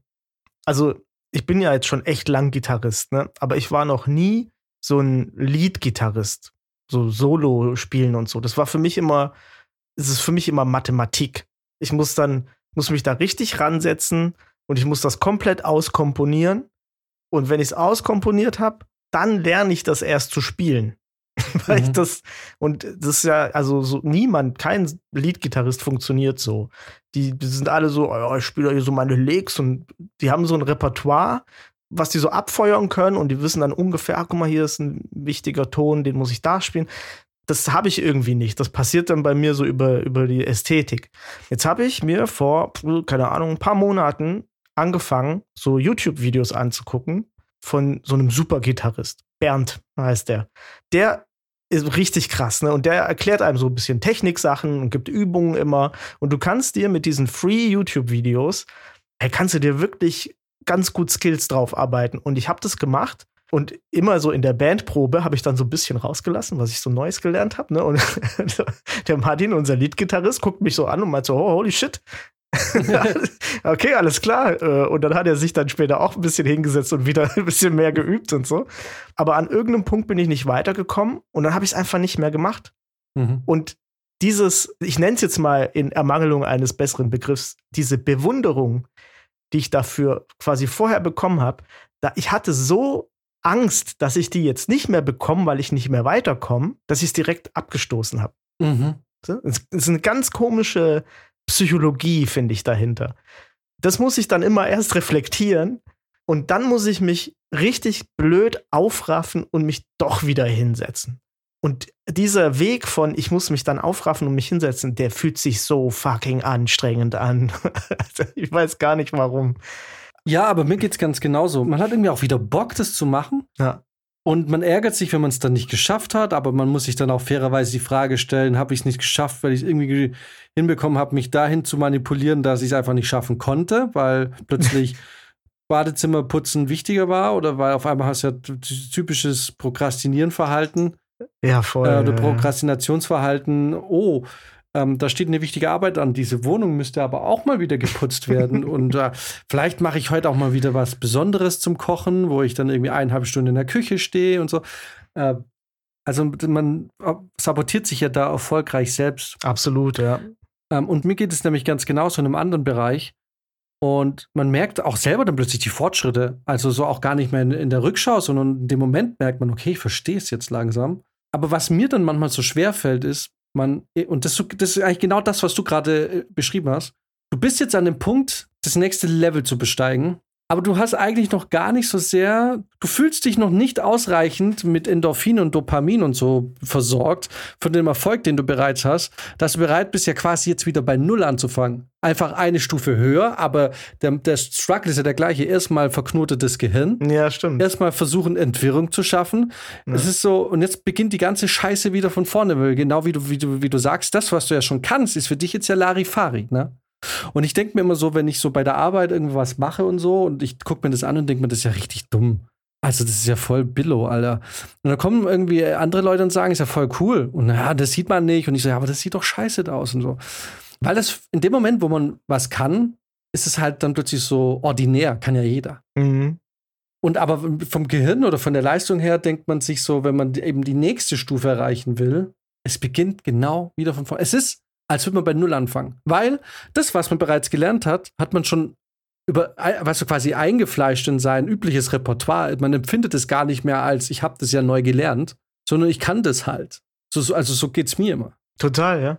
also ich bin ja jetzt schon echt lang Gitarrist, ne? Aber ich war noch nie so ein Lead-Gitarrist, so Solo spielen und so. Das war für mich immer, es ist für mich immer Mathematik. Ich muss dann, muss mich da richtig ransetzen und ich muss das komplett auskomponieren. Und wenn ich es auskomponiert habe, dann lerne ich das erst zu spielen. weil mhm. ich das, und das ist ja, also so niemand, kein Leadgitarrist funktioniert so. Die, die sind alle so, oh, ich spiele hier so meine Licks und die haben so ein Repertoire, was die so abfeuern können und die wissen dann ungefähr, ach, guck mal, hier ist ein wichtiger Ton, den muss ich da spielen. Das habe ich irgendwie nicht. Das passiert dann bei mir so über, über die Ästhetik. Jetzt habe ich mir vor, keine Ahnung, ein paar Monaten angefangen, so YouTube-Videos anzugucken von so einem Super-Gitarrist. Bernd heißt der. Der ist richtig krass, ne? Und der erklärt einem so ein bisschen Techniksachen und gibt Übungen immer. Und du kannst dir mit diesen Free YouTube-Videos, kannst du dir wirklich ganz gut Skills drauf arbeiten. Und ich habe das gemacht. Und immer so in der Bandprobe habe ich dann so ein bisschen rausgelassen, was ich so Neues gelernt habe. Ne? Und der Martin, unser Leadgitarrist, guckt mich so an und meint so, oh, holy shit, okay, alles klar. Äh, und dann hat er sich dann später auch ein bisschen hingesetzt und wieder ein bisschen mehr geübt und so. Aber an irgendeinem Punkt bin ich nicht weitergekommen und dann habe ich es einfach nicht mehr gemacht. Mhm. Und dieses, ich nenne es jetzt mal in Ermangelung eines besseren Begriffs, diese Bewunderung, die ich dafür quasi vorher bekommen habe, da ich hatte so Angst, dass ich die jetzt nicht mehr bekomme, weil ich nicht mehr weiterkomme, dass ich es direkt abgestoßen habe. Mhm. Das ist eine ganz komische Psychologie, finde ich, dahinter. Das muss ich dann immer erst reflektieren und dann muss ich mich richtig blöd aufraffen und mich doch wieder hinsetzen. Und dieser Weg von, ich muss mich dann aufraffen und mich hinsetzen, der fühlt sich so fucking anstrengend an. ich weiß gar nicht warum. Ja, aber mir geht's ganz genauso. Man hat irgendwie auch wieder Bock, das zu machen. Ja. Und man ärgert sich, wenn man es dann nicht geschafft hat, aber man muss sich dann auch fairerweise die Frage stellen, habe ich es nicht geschafft, weil ich es irgendwie hinbekommen habe, mich dahin zu manipulieren, dass ich es einfach nicht schaffen konnte, weil plötzlich Badezimmerputzen wichtiger war oder weil auf einmal hast du ja typisches Prokrastinieren-Verhalten. Ja, voll. Äh, oder Prokrastinationsverhalten. Oh, ähm, da steht eine wichtige Arbeit an. Diese Wohnung müsste aber auch mal wieder geputzt werden. und äh, vielleicht mache ich heute auch mal wieder was Besonderes zum Kochen, wo ich dann irgendwie eineinhalb Stunden in der Küche stehe und so. Äh, also man äh, sabotiert sich ja da erfolgreich selbst. Absolut, ja. Ähm, und mir geht es nämlich ganz genauso in einem anderen Bereich. Und man merkt auch selber dann plötzlich die Fortschritte. Also so auch gar nicht mehr in, in der Rückschau, sondern in dem Moment merkt man, okay, ich verstehe es jetzt langsam. Aber was mir dann manchmal so schwer fällt, ist, man, und das, das ist eigentlich genau das, was du gerade äh, beschrieben hast. Du bist jetzt an dem Punkt, das nächste Level zu besteigen aber du hast eigentlich noch gar nicht so sehr, du fühlst dich noch nicht ausreichend mit Endorphin und Dopamin und so versorgt von dem Erfolg, den du bereits hast, dass du bereit bist, ja quasi jetzt wieder bei Null anzufangen. Einfach eine Stufe höher, aber der, der Struggle ist ja der gleiche. Erstmal verknotetes Gehirn. Ja, stimmt. Erstmal versuchen, Entwirrung zu schaffen. Es ist so, und jetzt beginnt die ganze Scheiße wieder von vorne, weil genau wie du, wie du, wie du sagst, das, was du ja schon kannst, ist für dich jetzt ja Larifari, ne? Und ich denke mir immer so, wenn ich so bei der Arbeit irgendwas mache und so und ich gucke mir das an und denke mir, das ist ja richtig dumm. Also, das ist ja voll Billo, Alter. Und dann kommen irgendwie andere Leute und sagen, ist ja voll cool. Und ja, das sieht man nicht. Und ich so, ja, aber das sieht doch scheiße aus und so. Weil das in dem Moment, wo man was kann, ist es halt dann plötzlich so ordinär, kann ja jeder. Mhm. Und aber vom Gehirn oder von der Leistung her denkt man sich so, wenn man eben die nächste Stufe erreichen will, es beginnt genau wieder von vorne. Es ist als würde man bei Null anfangen. Weil das, was man bereits gelernt hat, hat man schon über, was so quasi eingefleischt in sein übliches Repertoire. Man empfindet es gar nicht mehr als, ich habe das ja neu gelernt, sondern ich kann das halt. So, so, also so geht's mir immer. Total, ja. Und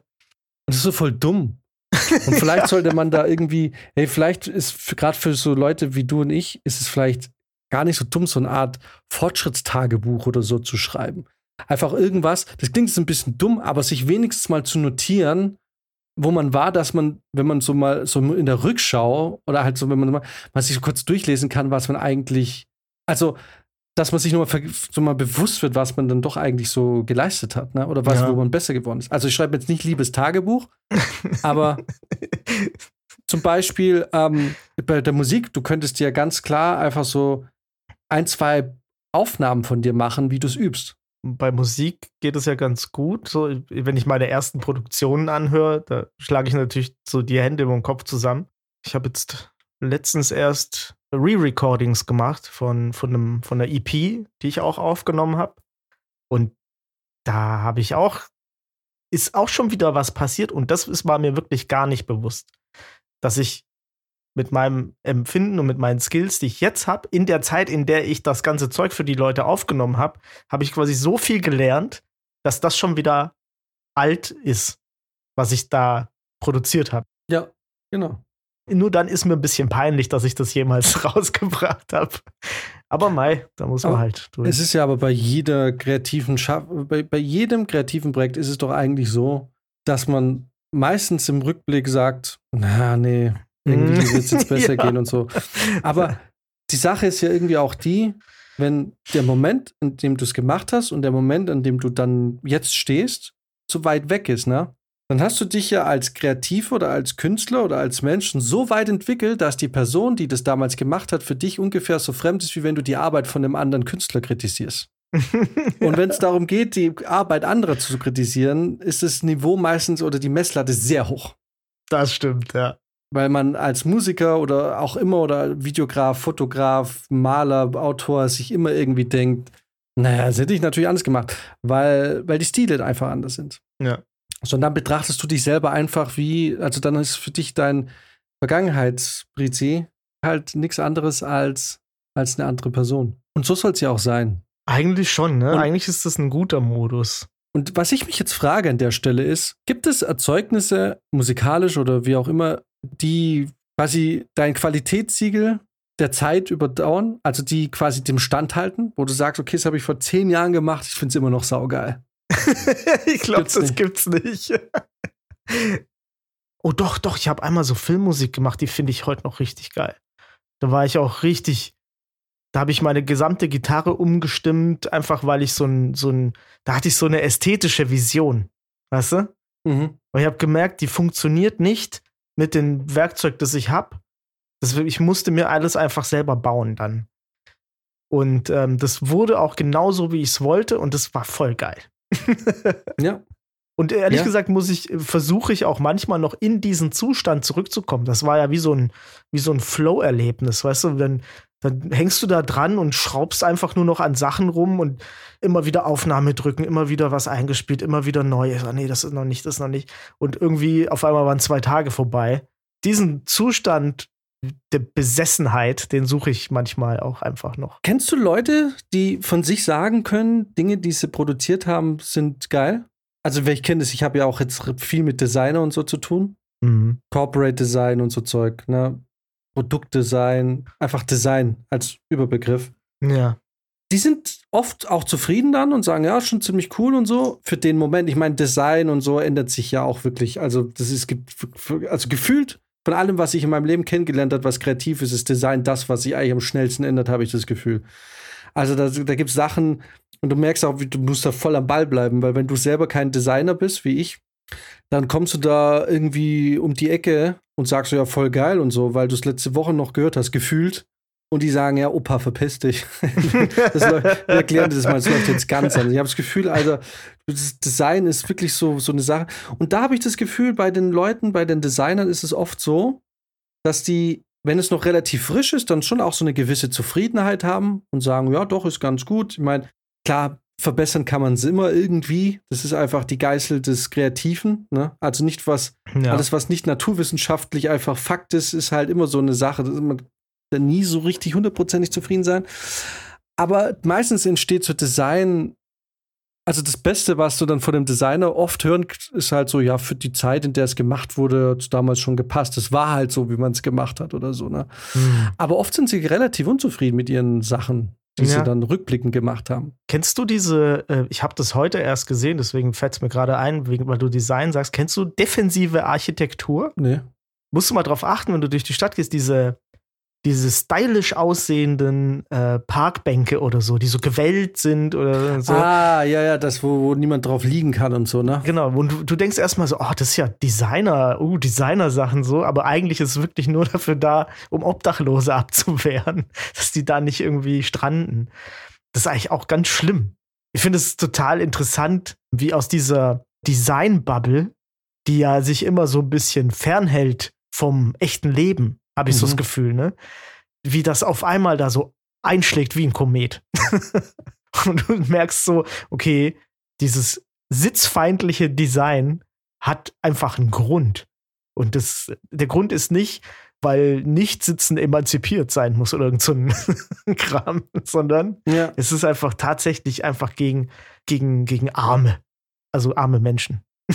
das ist so voll dumm. Und vielleicht sollte man da irgendwie, hey, vielleicht ist gerade für so Leute wie du und ich, ist es vielleicht gar nicht so dumm, so eine Art Fortschrittstagebuch oder so zu schreiben. Einfach irgendwas, das klingt jetzt ein bisschen dumm, aber sich wenigstens mal zu notieren, wo man war, dass man, wenn man so mal so in der Rückschau oder halt so, wenn man mal, mal sich so kurz durchlesen kann, was man eigentlich, also dass man sich nur mal, so mal bewusst wird, was man dann doch eigentlich so geleistet hat, ne? Oder was, ja. wo man besser geworden ist. Also ich schreibe jetzt nicht liebes Tagebuch, aber zum Beispiel ähm, bei der Musik, du könntest dir ganz klar einfach so ein, zwei Aufnahmen von dir machen, wie du es übst bei Musik geht es ja ganz gut. So, wenn ich meine ersten Produktionen anhöre, da schlage ich natürlich so die Hände über den Kopf zusammen. Ich habe jetzt letztens erst Re-Recordings gemacht von, von, einem, von einer EP, die ich auch aufgenommen habe. Und da habe ich auch, ist auch schon wieder was passiert und das ist, war mir wirklich gar nicht bewusst, dass ich mit meinem Empfinden und mit meinen Skills, die ich jetzt habe, in der Zeit, in der ich das ganze Zeug für die Leute aufgenommen habe, habe ich quasi so viel gelernt, dass das schon wieder alt ist, was ich da produziert habe. Ja, genau. Nur dann ist mir ein bisschen peinlich, dass ich das jemals rausgebracht habe. Aber Mai, da muss man Aber halt durch. Es ist ja aber bei jeder kreativen Schaff bei, bei jedem kreativen Projekt ist es doch eigentlich so, dass man meistens im Rückblick sagt, na nee, irgendwie Mm. wird es jetzt besser Ja. gehen und so. Aber die Sache ist ja irgendwie auch die, wenn der Moment, in dem du es gemacht hast und der Moment, an dem du dann jetzt stehst, zu weit weg ist, ne? Dann hast du dich ja als Kreativ oder als Künstler oder als Menschen so weit entwickelt, dass die Person, die das damals gemacht hat, für dich ungefähr so fremd ist, wie wenn du die Arbeit von einem anderen Künstler kritisierst. Und wenn es darum geht, die Arbeit anderer zu kritisieren, ist das Niveau meistens oder die Messlatte sehr hoch. das stimmt, ja. Weil man als Musiker oder auch immer oder Videograf, Fotograf, Maler, Autor sich immer irgendwie denkt, naja, das hätte ich natürlich anders gemacht, weil, weil die Stile einfach anders sind. Ja. Sondern dann betrachtest du dich selber einfach wie, also dann ist für dich dein Vergangenheitsbrizi halt nichts anderes als, als eine andere Person. Und so soll es ja auch sein. Eigentlich schon, ne? Und- Eigentlich ist das ein guter Modus. Und was ich mich jetzt frage an der Stelle ist, gibt es Erzeugnisse, musikalisch oder wie auch immer, die quasi dein Qualitätssiegel der Zeit überdauern, also die quasi dem Stand halten, wo du sagst, okay, das habe ich vor zehn Jahren gemacht, ich finde es immer noch saugeil. ich glaube, das nicht. gibt's nicht. oh doch, doch, ich habe einmal so Filmmusik gemacht, die finde ich heute noch richtig geil. Da war ich auch richtig, da habe ich meine gesamte Gitarre umgestimmt, einfach weil ich so ein, so ein, da hatte ich so eine ästhetische Vision, weißt du? Mhm. Und ich habe gemerkt, die funktioniert nicht mit dem Werkzeug, das ich habe. Ich musste mir alles einfach selber bauen dann. Und ähm, das wurde auch genauso, wie ich es wollte, und das war voll geil. Ja. Und ehrlich Ja. gesagt muss ich, versuche ich auch manchmal noch in diesen Zustand zurückzukommen. Das war ja wie so ein, wie so ein Flow-Erlebnis, weißt du? Dann, dann hängst du da dran und schraubst einfach nur noch an Sachen rum und immer wieder Aufnahme drücken, immer wieder was eingespielt, immer wieder neu. Ah, nee, das ist noch nicht, das ist noch nicht. Und irgendwie auf einmal waren zwei Tage vorbei. Diesen Zustand der Besessenheit, den suche ich manchmal auch einfach noch. Kennst du Leute, die von sich sagen können, Dinge, die sie produziert haben, sind geil? Also, wer ich kenne das, ich habe ja auch jetzt viel mit Designer und so zu tun. Mhm. Corporate Design und so Zeug, ne? Produktdesign, einfach Design als Überbegriff. Ja. Die sind oft auch zufrieden dann und sagen, ja, schon ziemlich cool und so. Für den Moment, ich meine, Design und so ändert sich ja auch wirklich. Also, das ist, also gefühlt von allem, was ich in meinem Leben kennengelernt habe, was kreativ ist, ist Design das, was sich eigentlich am schnellsten ändert, habe ich das Gefühl. Also, da, da gibt es Sachen und du merkst auch, wie du musst da voll am Ball bleiben, weil wenn du selber kein Designer bist, wie ich, dann kommst du da irgendwie um die Ecke und sagst so, ja, voll geil und so, weil du es letzte Woche noch gehört hast, gefühlt. Und die sagen, ja, Opa, verpiss dich. das läuft, wir erklären das mal, das läuft jetzt ganz anders. Ich habe das Gefühl, Alter, das Design ist wirklich so, so eine Sache. Und da habe ich das Gefühl, bei den Leuten, bei den Designern ist es oft so, dass die, wenn es noch relativ frisch ist, dann schon auch so eine gewisse Zufriedenheit haben und sagen, ja, doch, ist ganz gut. Ich meine, klar, verbessern kann man es immer irgendwie. Das ist einfach die Geißel des Kreativen. Ne? Also nicht was, ja. alles, was nicht naturwissenschaftlich einfach Fakt ist, ist halt immer so eine Sache. dass Man da nie so richtig hundertprozentig zufrieden sein. Aber meistens entsteht so Design. Also das Beste, was du dann von dem Designer oft hören, ist halt so, ja, für die Zeit, in der es gemacht wurde, hat es damals schon gepasst. Es war halt so, wie man es gemacht hat oder so. Ne? Hm. Aber oft sind sie relativ unzufrieden mit ihren Sachen, die Ja. sie dann rückblickend gemacht haben. Kennst du diese, äh, ich habe das heute erst gesehen, deswegen fällt es mir gerade ein, weil du Design sagst, kennst du defensive Architektur? Nee. Musst du mal drauf achten, wenn du durch die Stadt gehst, diese, diese stylisch aussehenden äh, Parkbänke oder so, die so gewellt sind oder so. Ah, ja, ja, das, wo, wo niemand drauf liegen kann und so, ne? Genau, und du, du denkst erstmal so, oh, das ist ja Designer, uh, Designer-Sachen so, aber eigentlich ist es wirklich nur dafür da, um Obdachlose abzuwehren, dass die da nicht irgendwie stranden. Das ist eigentlich auch ganz schlimm. Ich finde es total interessant, wie aus dieser Design-Bubble, die ja sich immer so ein bisschen fernhält vom echten Leben, habe ich so das Mhm. Gefühl, ne? Wie das auf einmal da so einschlägt wie ein Komet. Und du merkst so, okay, dieses sitzfeindliche Design hat einfach einen Grund. Und das, der Grund ist nicht, weil Nichtsitzen emanzipiert sein muss oder irgend so ein Kram, sondern Ja. es ist einfach tatsächlich einfach gegen, gegen, gegen Arme. Also arme Menschen.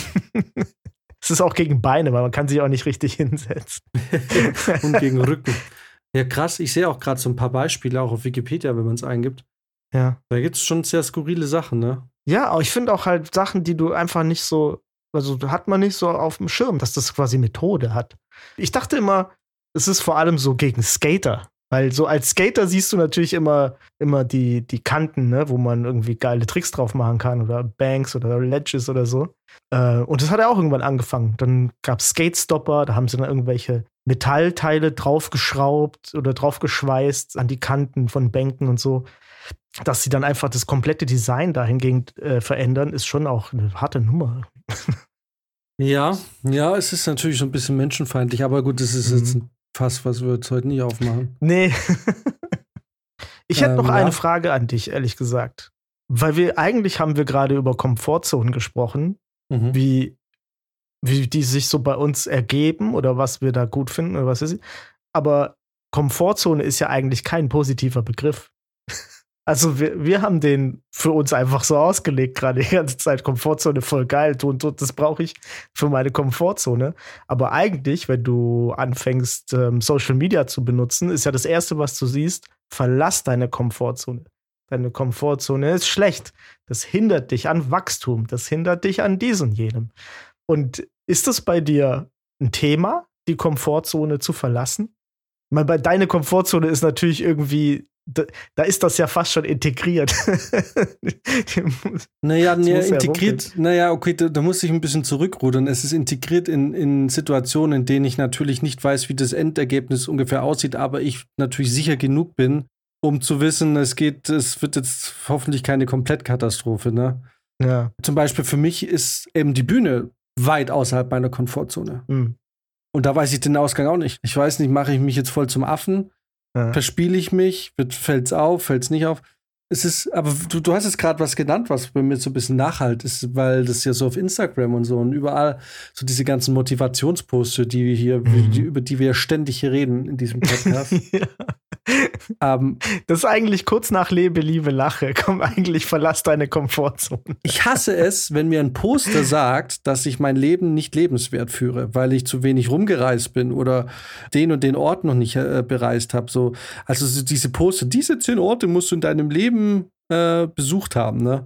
es ist auch gegen Beine, weil man kann sich auch nicht richtig hinsetzen. Und gegen Rücken. Ja, krass. Ich sehe auch gerade so ein paar Beispiele auch auf Wikipedia, wenn man es eingibt. Ja. Da gibt es schon sehr skurrile Sachen, ne? Ja, aber ich finde auch halt Sachen, die du einfach nicht so, also hat man nicht so auf dem Schirm, dass das quasi Methode hat. Ich dachte immer, es ist vor allem so gegen Skater. Weil so als Skater siehst du natürlich immer, immer die, die Kanten, ne, wo man irgendwie geile Tricks drauf machen kann oder Banks oder Ledges oder so. Äh, und das hat ja auch irgendwann angefangen. Dann gab es Skate-Stopper, da haben sie dann irgendwelche Metallteile draufgeschraubt oder draufgeschweißt an die Kanten von Bänken und so. Dass sie dann einfach das komplette Design dahingehend äh, verändern, ist schon auch eine harte Nummer. ja, ja, es ist natürlich so ein bisschen menschenfeindlich, aber gut, das ist mhm. jetzt ein Fass, was wir jetzt heute nicht aufmachen. Nee. ich hätte ähm, noch eine ja. Frage an dich, ehrlich gesagt. Weil wir eigentlich haben wir gerade über Komfortzonen gesprochen, mhm. wie, wie die sich so bei uns ergeben oder was wir da gut finden oder was ist. Aber Komfortzone ist ja eigentlich kein positiver Begriff. Also wir, wir haben den für uns einfach so ausgelegt, gerade die ganze Zeit. Komfortzone voll geil, und du, das brauche ich für meine Komfortzone. Aber eigentlich, wenn du anfängst, ähm, Social Media zu benutzen, ist ja das Erste, was du siehst, verlass deine Komfortzone. Deine Komfortzone ist schlecht. Das hindert dich an Wachstum. Das hindert dich an diesem und jenem. Und ist das bei dir ein Thema, die Komfortzone zu verlassen? Ich meine, bei deine Komfortzone ist natürlich irgendwie da, da, ist das ja fast schon integriert. naja, naja integriert, naja, okay, da, da, muss ich ein bisschen zurückrudern. Es ist integriert in, in Situationen, in denen ich natürlich nicht weiß, wie das Endergebnis ungefähr aussieht, aber ich natürlich sicher genug bin, um zu wissen, es geht, es wird jetzt hoffentlich keine Komplettkatastrophe, ne? Ja. Zum Beispiel für mich ist eben die Bühne weit außerhalb meiner Komfortzone. Mhm. Und da weiß ich den Ausgang auch nicht. Ich weiß nicht, mache ich mich jetzt voll zum Affen ja. Verspiele ich mich? Fällt's auf? Fällt's nicht auf? Es ist, aber du, du hast jetzt gerade was genannt, was bei mir so ein bisschen nachhalt ist, weil das ja so auf Instagram und so und überall so diese ganzen Motivationsposter, die wir hier, mhm. die, über die wir ständig hier reden in diesem Podcast. ja. Ähm, das ist eigentlich kurz nach Lebe, Liebe, Lache. Komm, eigentlich verlass deine Komfortzone. Ich hasse es, wenn mir ein Poster sagt, dass ich mein Leben nicht lebenswert führe, weil ich zu wenig rumgereist bin oder den und den Ort noch nicht äh, bereist habe. So, also so diese Poster, diese zehn Orte musst du in deinem Leben äh, besucht haben. Ne?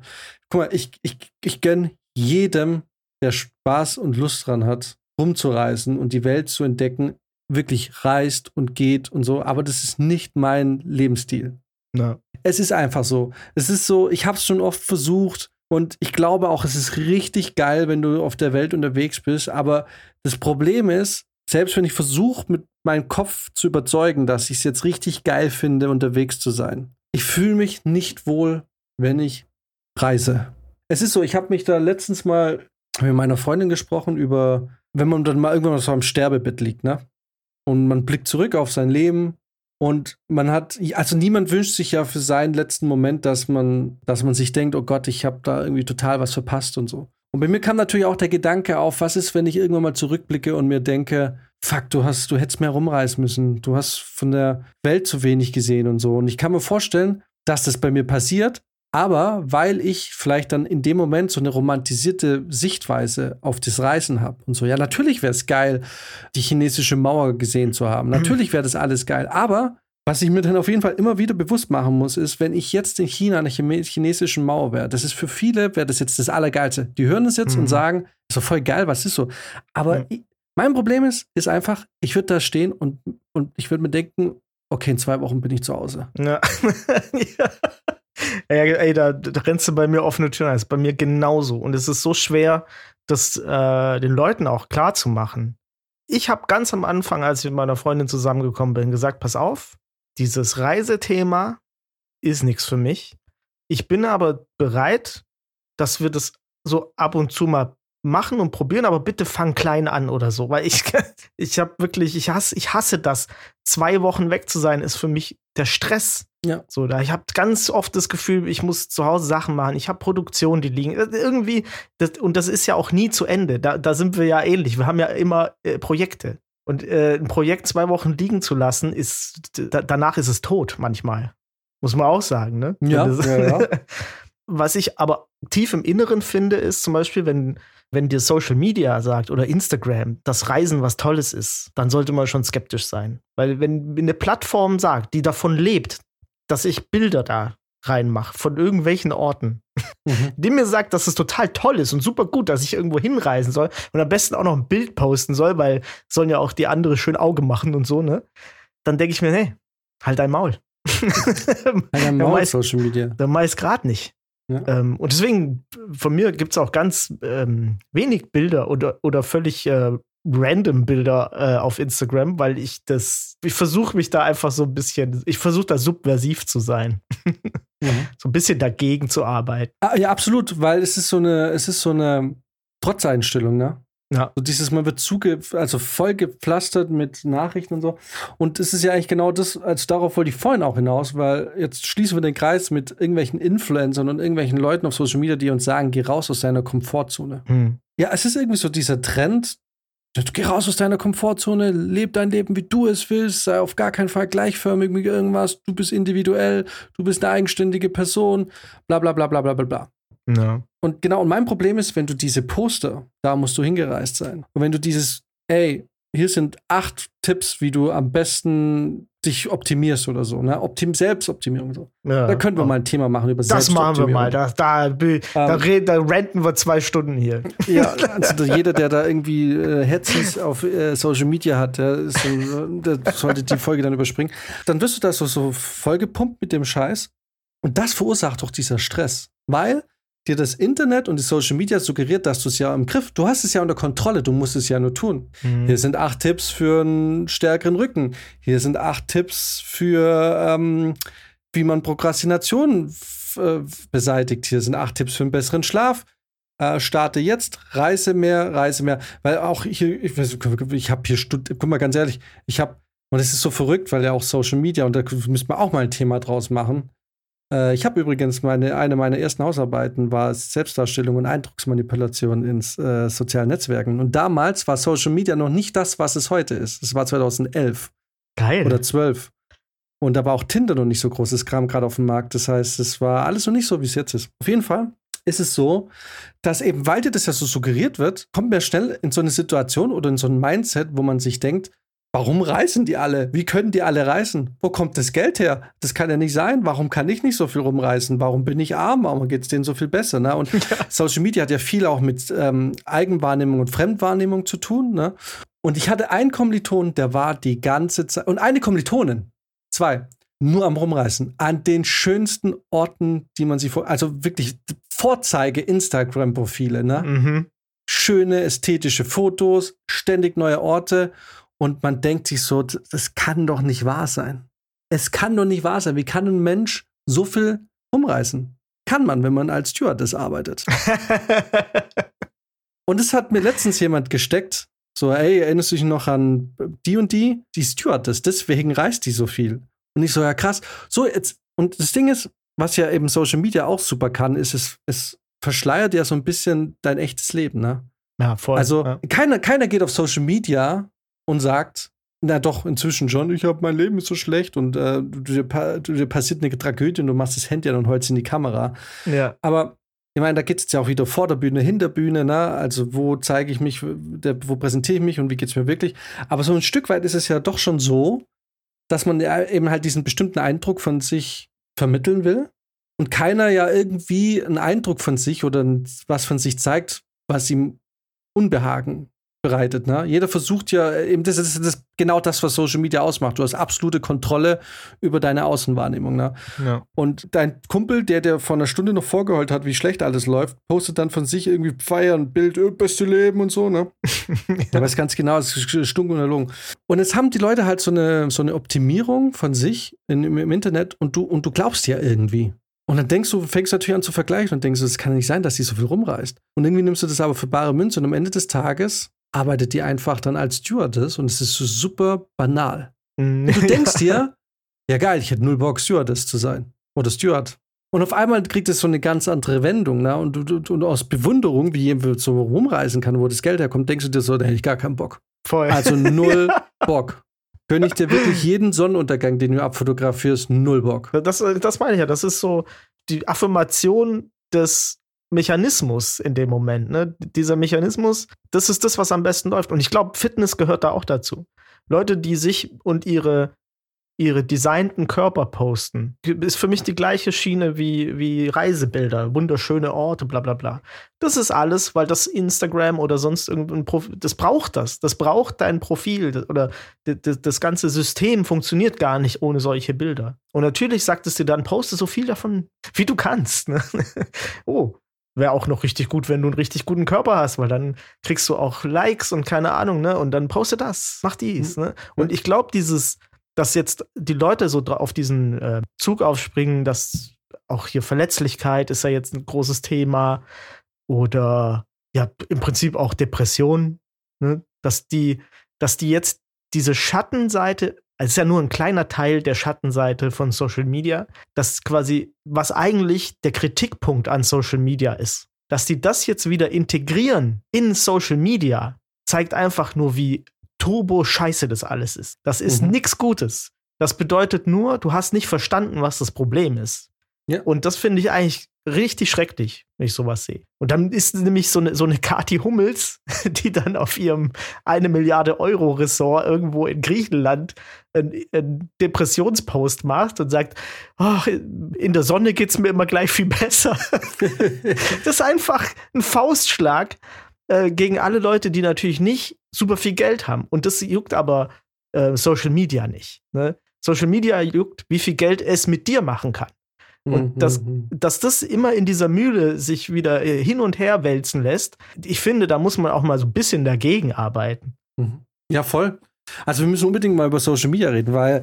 Guck mal, ich, ich, ich gönne jedem, der Spaß und Lust dran hat, rumzureisen und die Welt zu entdecken, wirklich reist und geht und so, aber das ist nicht mein Lebensstil. Na. Es ist einfach so. Es ist so, ich habe es schon oft versucht und ich glaube auch, es ist richtig geil, wenn du auf der Welt unterwegs bist, aber das Problem ist, selbst wenn ich versuche, mit meinem Kopf zu überzeugen, dass ich es jetzt richtig geil finde, unterwegs zu sein, ich fühle mich nicht wohl, wenn ich reise. Es ist so, ich habe mich da letztens mal mit meiner Freundin gesprochen über, wenn man dann mal irgendwann so am Sterbebett liegt, ne? Und man blickt zurück auf sein Leben und man hat, also niemand wünscht sich ja für seinen letzten Moment, dass man, dass man sich denkt, oh Gott, ich habe da irgendwie total was verpasst und so. Und bei mir kam natürlich auch der Gedanke auf, was ist, wenn ich irgendwann mal zurückblicke und mir denke, fuck, du hast, du hättest mehr rumreisen müssen, du hast von der Welt zu wenig gesehen und so. Und ich kann mir vorstellen, dass das bei mir passiert, aber weil ich vielleicht dann in dem Moment so eine romantisierte Sichtweise auf das Reisen habe und so, ja, natürlich wäre es geil, die chinesische Mauer gesehen zu haben. Natürlich wäre das alles geil. Aber was ich mir dann auf jeden Fall immer wieder bewusst machen muss, ist, wenn ich jetzt in China an der chinesischen Mauer wäre, das ist für viele, wäre das jetzt das Allergeilste. Die hören das jetzt mhm. und sagen, ist doch voll geil, was ist so. Aber mhm. ich, mein Problem ist, ist einfach, ich würde da stehen und, und ich würde mir denken, okay, in zwei Wochen bin ich zu Hause. Ja. ja. Ey, ey da, da, rennst du bei mir offene Türen. Das ist bei mir genauso. Und es ist so schwer, das äh, den Leuten auch klar zu machen. Ich habe ganz am Anfang, als ich mit meiner Freundin zusammengekommen bin, gesagt: Pass auf, dieses Reisethema ist nichts für mich. Ich bin aber bereit, dass wir das so ab und zu mal machen und probieren, aber bitte fang klein an oder so, weil ich ich habe wirklich ich hasse ich hasse das. Zwei Wochen weg zu sein ist für mich der Stress. Ja. So, da ich habe ganz oft das Gefühl, ich muss zu Hause Sachen machen. Ich habe Produktionen, die liegen äh, irgendwie das, und das ist ja auch nie zu Ende. Da, da sind wir ja ähnlich. Wir haben ja immer äh, Projekte und äh, ein Projekt zwei Wochen liegen zu lassen, ist da, danach ist es tot manchmal. Muss man auch sagen, ne? Ja, ja, ja. was ich aber tief im Inneren finde, ist zum Beispiel, wenn, wenn dir Social Media sagt oder Instagram, dass Reisen was Tolles ist, dann sollte man schon skeptisch sein. Weil wenn eine Plattform sagt, die davon lebt, dass ich Bilder da reinmache von irgendwelchen Orten, mhm. die mir sagt, dass es total toll ist und super gut, dass ich irgendwo hinreisen soll und am besten auch noch ein Bild posten soll, weil sollen ja auch die andere schön Auge machen und so, ne? Dann denke ich mir, nee, halt dein Maul. halt dein Maul, Social Media. Der meist gerade nicht. Ja. Ähm, und deswegen, von mir gibt es auch ganz ähm, wenig Bilder oder, oder völlig äh, random Bilder äh, auf Instagram, weil ich das, ich versuche mich da einfach so ein bisschen, ich versuche da subversiv zu sein. mhm. So ein bisschen dagegen zu arbeiten. Ah, ja, absolut, weil es ist so eine, es ist so eine Trotzeinstellung, ne? Ja. So dieses, man wird zuge, also voll gepflastert mit Nachrichten und so. Und es ist ja eigentlich genau das, also darauf wollte ich vorhin auch hinaus, weil jetzt schließen wir den Kreis mit irgendwelchen Influencern und irgendwelchen Leuten auf Social Media, die uns sagen, geh raus aus deiner Komfortzone. Hm. Ja, es ist irgendwie so dieser Trend, Geh raus aus deiner Komfortzone, leb dein Leben, wie du es willst, sei auf gar keinen Fall gleichförmig mit irgendwas, du bist individuell, du bist eine eigenständige Person, bla bla bla bla bla bla. Ja. Und genau, und mein Problem ist, wenn du diese Poster, da musst du hingereist sein. Und wenn du dieses, ey, hier sind acht Tipps, wie du am besten dich optimierst oder so, ne? Optim Selbstoptimierung so. Ja, da könnten wir mal ein Thema machen über Das machen wir mal. Da, da, da, um, reden, da renten wir zwei Stunden hier. Ja, also jeder, der da irgendwie äh, Hetzis auf äh, Social Media hat, der, ist, der sollte die Folge dann überspringen. Dann wirst du da so, so vollgepumpt mit dem Scheiß. Und das verursacht doch dieser Stress. Weil dir das Internet und die Social Media suggeriert, dass du es ja im Griff, du hast es ja unter Kontrolle, du musst es ja nur tun. Mhm. Hier sind acht Tipps für einen stärkeren Rücken. Hier sind acht Tipps für, ähm, wie man Prokrastination äh, beseitigt. Hier sind acht Tipps für einen besseren Schlaf. Äh, starte jetzt, reise mehr, reise mehr. Weil auch hier, ich, ich habe hier, Stud guck mal ganz ehrlich, ich habe, und es ist so verrückt, weil ja auch Social Media, und da müssen wir auch mal ein Thema draus machen äh, ich habe übrigens meine, eine meiner ersten Hausarbeiten war Selbstdarstellung und Eindrucksmanipulation in äh, sozialen Netzwerken. Und damals war Social Media noch nicht das, was es heute ist. Es war 2011. Geil. Oder 12. Und da war auch Tinder noch nicht so groß. Es kam gerade auf den Markt. Das heißt, es war alles noch nicht so, wie es jetzt ist. Auf jeden Fall ist es so, dass eben, weil dir das ja so suggeriert wird, kommt man schnell in so eine Situation oder in so ein Mindset, wo man sich denkt, Warum reisen die alle? Wie können die alle reisen? Wo kommt das Geld her? Das kann ja nicht sein. Warum kann ich nicht so viel rumreisen? Warum bin ich arm? Warum geht es denen so viel besser? Ne? Und ja. Social Media hat ja viel auch mit ähm, Eigenwahrnehmung und Fremdwahrnehmung zu tun. Ne? Und ich hatte einen Kommiliton, der war die ganze Zeit, und eine Kommilitonin, zwei, nur am Rumreisen, an den schönsten Orten, die man sich vor, also wirklich Vorzeige Instagram-Profile, ne? Mhm. Schöne ästhetische Fotos, ständig neue Orte. Und man denkt sich so, das kann doch nicht wahr sein. Es kann doch nicht wahr sein. Wie kann ein Mensch so viel umreißen? Kann man, wenn man als Stewardess arbeitet. und es hat mir letztens jemand gesteckt, so, ey, erinnerst du dich noch an die und die? Die Stewardess, deswegen reist die so viel. Und ich so, ja krass. So, jetzt, und das Ding ist, was ja eben Social Media auch super kann, ist, es, es verschleiert ja so ein bisschen dein echtes Leben, ne? Ja, voll. Also, ja. Keiner, keiner geht auf Social Media und sagt, na doch, inzwischen schon, ich habe mein Leben ist so schlecht und äh, dir, dir, passiert eine Tragödie und du machst das Handy an und holst in die Kamera. Ja. Aber ich meine, da geht es ja auch wieder vor der Bühne, hinter Bühne, ne? Also wo zeige ich mich, der, wo präsentiere ich mich und wie geht es mir wirklich. Aber so ein Stück weit ist es ja doch schon so, dass man ja eben halt diesen bestimmten Eindruck von sich vermitteln will. Und keiner ja irgendwie einen Eindruck von sich oder was von sich zeigt, was ihm Unbehagen bereitet. Ne? Jeder versucht ja, eben das ist, das ist, genau das, was Social Media ausmacht. Du hast absolute Kontrolle über deine Außenwahrnehmung. Ne? Ja. Und dein Kumpel, der dir vor einer Stunde noch vorgeheult hat, wie schlecht alles läuft, postet dann von sich irgendwie feiern, Bild, öh, beste Leben und so. Ne? ja. Der weiß ganz genau, es ist stunk und erlungen. Und jetzt haben die Leute halt so eine, so eine Optimierung von sich in, im, im Internet und du, und du glaubst ja irgendwie. Und dann denkst du, fängst natürlich an zu vergleichen und denkst, es kann nicht sein, dass die so viel rumreißt. Und irgendwie nimmst du das aber für bare Münze und am Ende des Tages arbeitet die einfach dann als Stewardess und es ist so super banal. Mhm. Du denkst dir, ja geil, ich hätte null Bock, Stewardess zu sein. Oder Steward. Und auf einmal kriegt es so eine ganz andere Wendung, ne? Und, und, und aus Bewunderung, wie jemand so rumreisen kann, wo das Geld herkommt, denkst du dir so, da hätte ich gar keinen Bock. Voll. Also null Bock. Gönne ich dir wirklich jeden Sonnenuntergang, den du abfotografierst, null Bock. Das, das meine ich ja. Das ist so die Affirmation des Mechanismus in dem Moment. Ne? Dieser Mechanismus, das ist das, was am besten läuft. Und ich glaube, Fitness gehört da auch dazu. Leute, die sich und ihre ihre designten Körper posten. Ist für mich die gleiche Schiene wie, wie Reisebilder, wunderschöne Orte, bla bla bla. Das ist alles, weil das Instagram oder sonst irgendein Profil, das braucht das. Das braucht dein Profil oder das ganze System funktioniert gar nicht ohne solche Bilder. Und natürlich sagt es dir dann, poste so viel davon, wie du kannst. Ne? oh, wäre auch noch richtig gut, wenn du einen richtig guten Körper hast, weil dann kriegst du auch Likes und keine Ahnung, ne? Und dann poste das, mach dies, mhm. ne? Und ich glaube, dieses dass jetzt die Leute so auf diesen äh, Zug aufspringen, dass auch hier Verletzlichkeit ist ja jetzt ein großes Thema oder ja, im Prinzip auch Depression, ne? dass die, dass die jetzt diese Schattenseite, es ist ja nur ein kleiner Teil der Schattenseite von Social Media, das quasi, was eigentlich der Kritikpunkt an Social Media ist, dass die das jetzt wieder integrieren in Social Media, zeigt einfach nur, wie turbo-scheiße das alles ist. Das ist mhm. nichts Gutes. Das bedeutet nur, du hast nicht verstanden, was das Problem ist. Ja. Und das finde ich eigentlich richtig schrecklich, wenn ich sowas sehe. Und dann ist nämlich so eine, so eine Kati Hummels, die dann auf ihrem eine Milliarde Euro Ressort irgendwo in Griechenland einen, einen Depressionspost macht und sagt, oh, in der Sonne geht es mir immer gleich viel besser. das ist einfach ein Faustschlag äh, gegen alle Leute, die natürlich nicht super viel Geld haben. Und das juckt aber äh, Social Media nicht. Ne? Social Media juckt, wie viel Geld es mit dir machen kann. Und mhm. dass, mhm. dass das immer in dieser Mühle sich wieder äh, hin und her wälzen lässt, ich finde, da muss man auch mal so ein bisschen dagegen arbeiten. Mhm. Ja, voll. Also wir müssen unbedingt mal über Social Media reden, weil,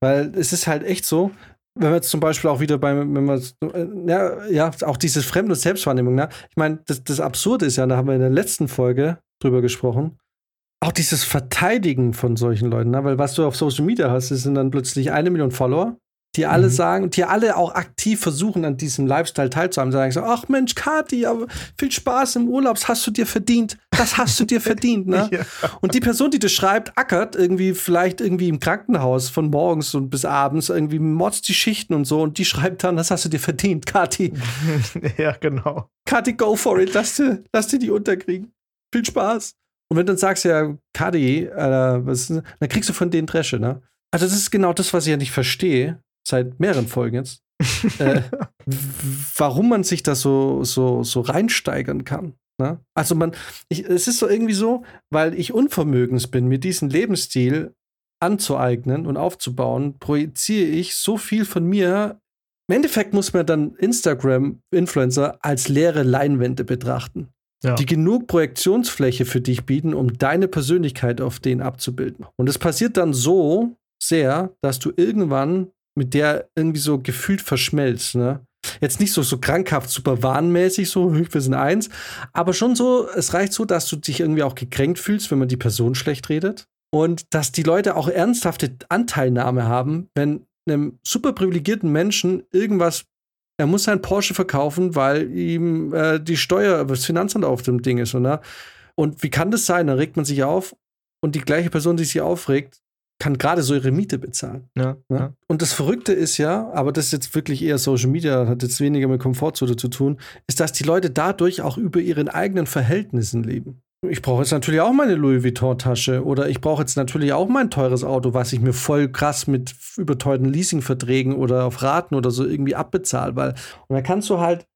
weil es ist halt echt so, wenn wir jetzt zum Beispiel auch wieder beim, wenn wir, ja, ja, auch dieses Fremd- und Selbstwahrnehmung, ne? Ich meine, das, das Absurde ist ja, da haben wir in der letzten Folge drüber gesprochen, auch dieses Verteidigen von solchen Leuten, ne? weil was du auf Social Media hast, sind dann plötzlich eine Million Follower die alle mhm. sagen, die alle auch aktiv versuchen, an diesem Lifestyle teilzuhaben. Sagen so, ach Mensch, Kati, aber viel Spaß im Urlaub, das hast du dir verdient. Das hast du dir verdient, ne? ja. Und die Person, die das schreibt, ackert irgendwie vielleicht irgendwie im Krankenhaus von morgens und bis abends, irgendwie motzt die Schichten und so und die schreibt dann, das hast du dir verdient, Kati. ja, genau. Kati, go for it, lass dir, lass dir die unterkriegen. Viel Spaß. Und wenn du dann sagst, ja, Kati, äh, dann kriegst du von denen Dresche, ne? Also das ist genau das, was ich ja nicht verstehe seit mehreren Folgen jetzt, äh, warum man sich da so, so, so reinsteigern kann. Ne? Also man, ich, es ist so irgendwie so, weil ich unvermögens bin, mir diesen Lebensstil anzueignen und aufzubauen, projiziere ich so viel von mir. Im Endeffekt muss man dann Instagram-Influencer als leere Leinwände betrachten. Ja. die genug Projektionsfläche für dich bieten, um deine Persönlichkeit auf denen abzubilden. Und es passiert dann so sehr, dass du irgendwann mit der irgendwie so gefühlt verschmelzt, ne? Jetzt nicht so, so krankhaft, super wahnmäßig, so, wir sind eins, aber schon so, es reicht so, dass du dich irgendwie auch gekränkt fühlst, wenn man die Person schlecht redet. Und dass die Leute auch ernsthafte Anteilnahme haben, wenn einem super privilegierten Menschen irgendwas, er muss sein Porsche verkaufen, weil ihm äh, die Steuer, das Finanzamt auf dem Ding ist, oder? Und wie kann das sein? Dann regt man sich auf und die gleiche Person, die sich aufregt, kann gerade so ihre Miete bezahlen. Ja, ja. ja, Und das Verrückte ist ja, aber das ist jetzt wirklich eher Social Media, hat jetzt weniger mit Komfortzone zu tun, ist, dass die Leute dadurch auch über ihren eigenen Verhältnissen leben. Ich brauche jetzt natürlich auch meine Louis Vuitton-Tasche oder ich brauche jetzt natürlich auch mein teures Auto, was ich mir voll krass mit überteuerten Leasingverträgen oder auf Raten oder so irgendwie abbezahle. Weil, und dann kannst du halt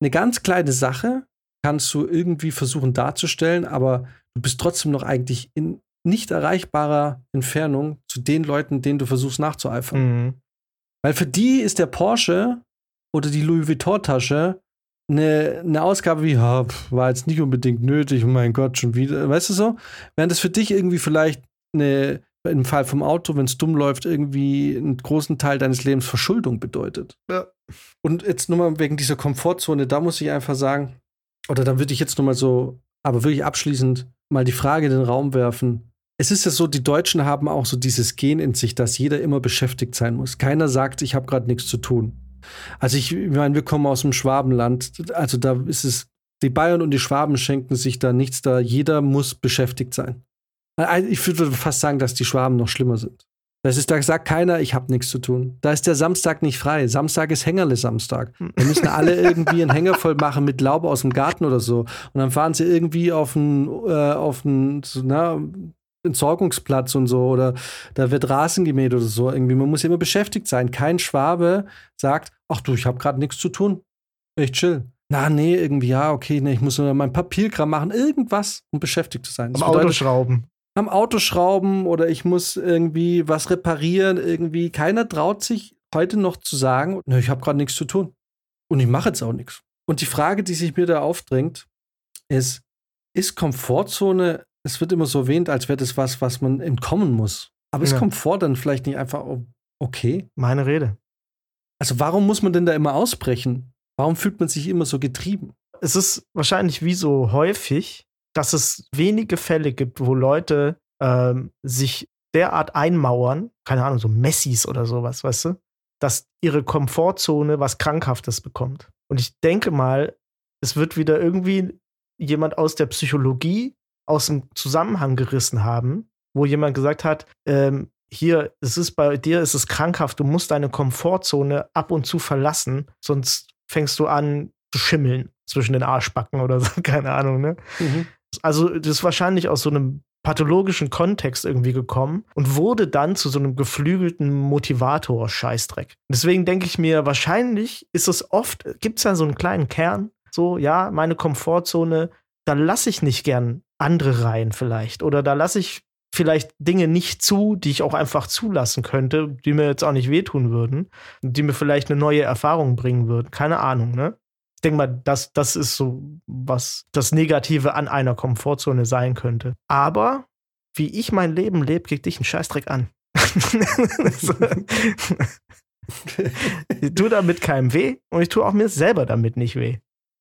eine ganz kleine Sache, kannst du irgendwie versuchen darzustellen, aber du bist trotzdem noch eigentlich in, nicht erreichbarer Entfernung zu den Leuten, denen du versuchst nachzueifern. Mhm. Weil für die ist der Porsche oder die Louis Vuitton-Tasche eine, eine Ausgabe wie, ja, war jetzt nicht unbedingt nötig, oh mein Gott, schon wieder, weißt du so? Während das für dich irgendwie vielleicht eine, im Fall vom Auto, wenn es dumm läuft, irgendwie einen großen Teil deines Lebens Verschuldung bedeutet. Ja. Und jetzt nur mal wegen dieser Komfortzone, da muss ich einfach sagen, oder dann würde ich jetzt nur mal so, aber wirklich abschließend mal die Frage in den Raum werfen, es ist ja so, die Deutschen haben auch so dieses Gen in sich, dass jeder immer beschäftigt sein muss. Keiner sagt, ich habe gerade nichts zu tun. Also ich, ich meine, wir kommen aus dem Schwabenland, also da ist es, die Bayern und die Schwaben schenken sich da nichts da. Jeder muss beschäftigt sein. Ich würde fast sagen, dass die Schwaben noch schlimmer sind. Das ist, da sagt keiner, ich habe nichts zu tun. Da ist der Samstag nicht frei. Samstag ist Hängerle-Samstag. Wir müssen alle irgendwie einen Hänger voll machen mit Laub aus dem Garten oder so. Und dann fahren sie irgendwie auf einen, äh, auf einen na, Entsorgungsplatz und so oder da wird Rasen gemäht oder so. Irgendwie, man muss immer beschäftigt sein. Kein Schwabe sagt, ach du, ich habe gerade nichts zu tun. Ich chill. Na, nee, irgendwie, ja, okay, nee, ich muss nur mein Papierkram machen, irgendwas, um beschäftigt zu sein. Das Am Auto schrauben am Auto schrauben oder ich muss irgendwie was reparieren. Irgendwie keiner traut sich heute noch zu sagen, ne, ich habe gerade nichts zu tun. Und ich mache jetzt auch nichts. Und die Frage, die sich mir da aufdrängt, ist, ist Komfortzone, es wird immer so erwähnt, als wäre das was, was man entkommen muss. Aber ist Komfort dann vielleicht nicht einfach okay? Meine Rede. Also warum muss man denn da immer ausbrechen? Warum fühlt man sich immer so getrieben? Es ist wahrscheinlich wie so häufig, dass es wenige Fälle gibt, wo Leute ähm, sich derart einmauern, keine Ahnung, so Messis oder sowas, weißt du, dass ihre Komfortzone was Krankhaftes bekommt. Und ich denke mal, es wird wieder irgendwie jemand aus der Psychologie aus dem Zusammenhang gerissen haben, wo jemand gesagt hat, ähm, hier, es ist bei dir, es ist krankhaft, du musst deine Komfortzone ab und zu verlassen, sonst fängst du an zu schimmeln zwischen den Arschbacken oder so, keine Ahnung, ne? Mhm. Also, das ist wahrscheinlich aus so einem pathologischen Kontext irgendwie gekommen und wurde dann zu so einem geflügelten Motivator-Scheißdreck. Deswegen denke ich mir, wahrscheinlich ist es oft, gibt es ja so einen kleinen Kern, so, ja, meine Komfortzone, da lasse ich nicht gern andere rein vielleicht. Oder da lasse ich vielleicht Dinge nicht zu, die ich auch einfach zulassen könnte, die mir jetzt auch nicht wehtun würden, die mir vielleicht eine neue Erfahrung bringen würden. Keine Ahnung, ne? ich denke mal, das, das ist so, was das Negative an einer Komfortzone sein könnte. Aber wie ich mein Leben lebe, kriegt dich ein Scheißdreck an. ich tue damit keinem weh und ich tue auch mir selber damit nicht weh.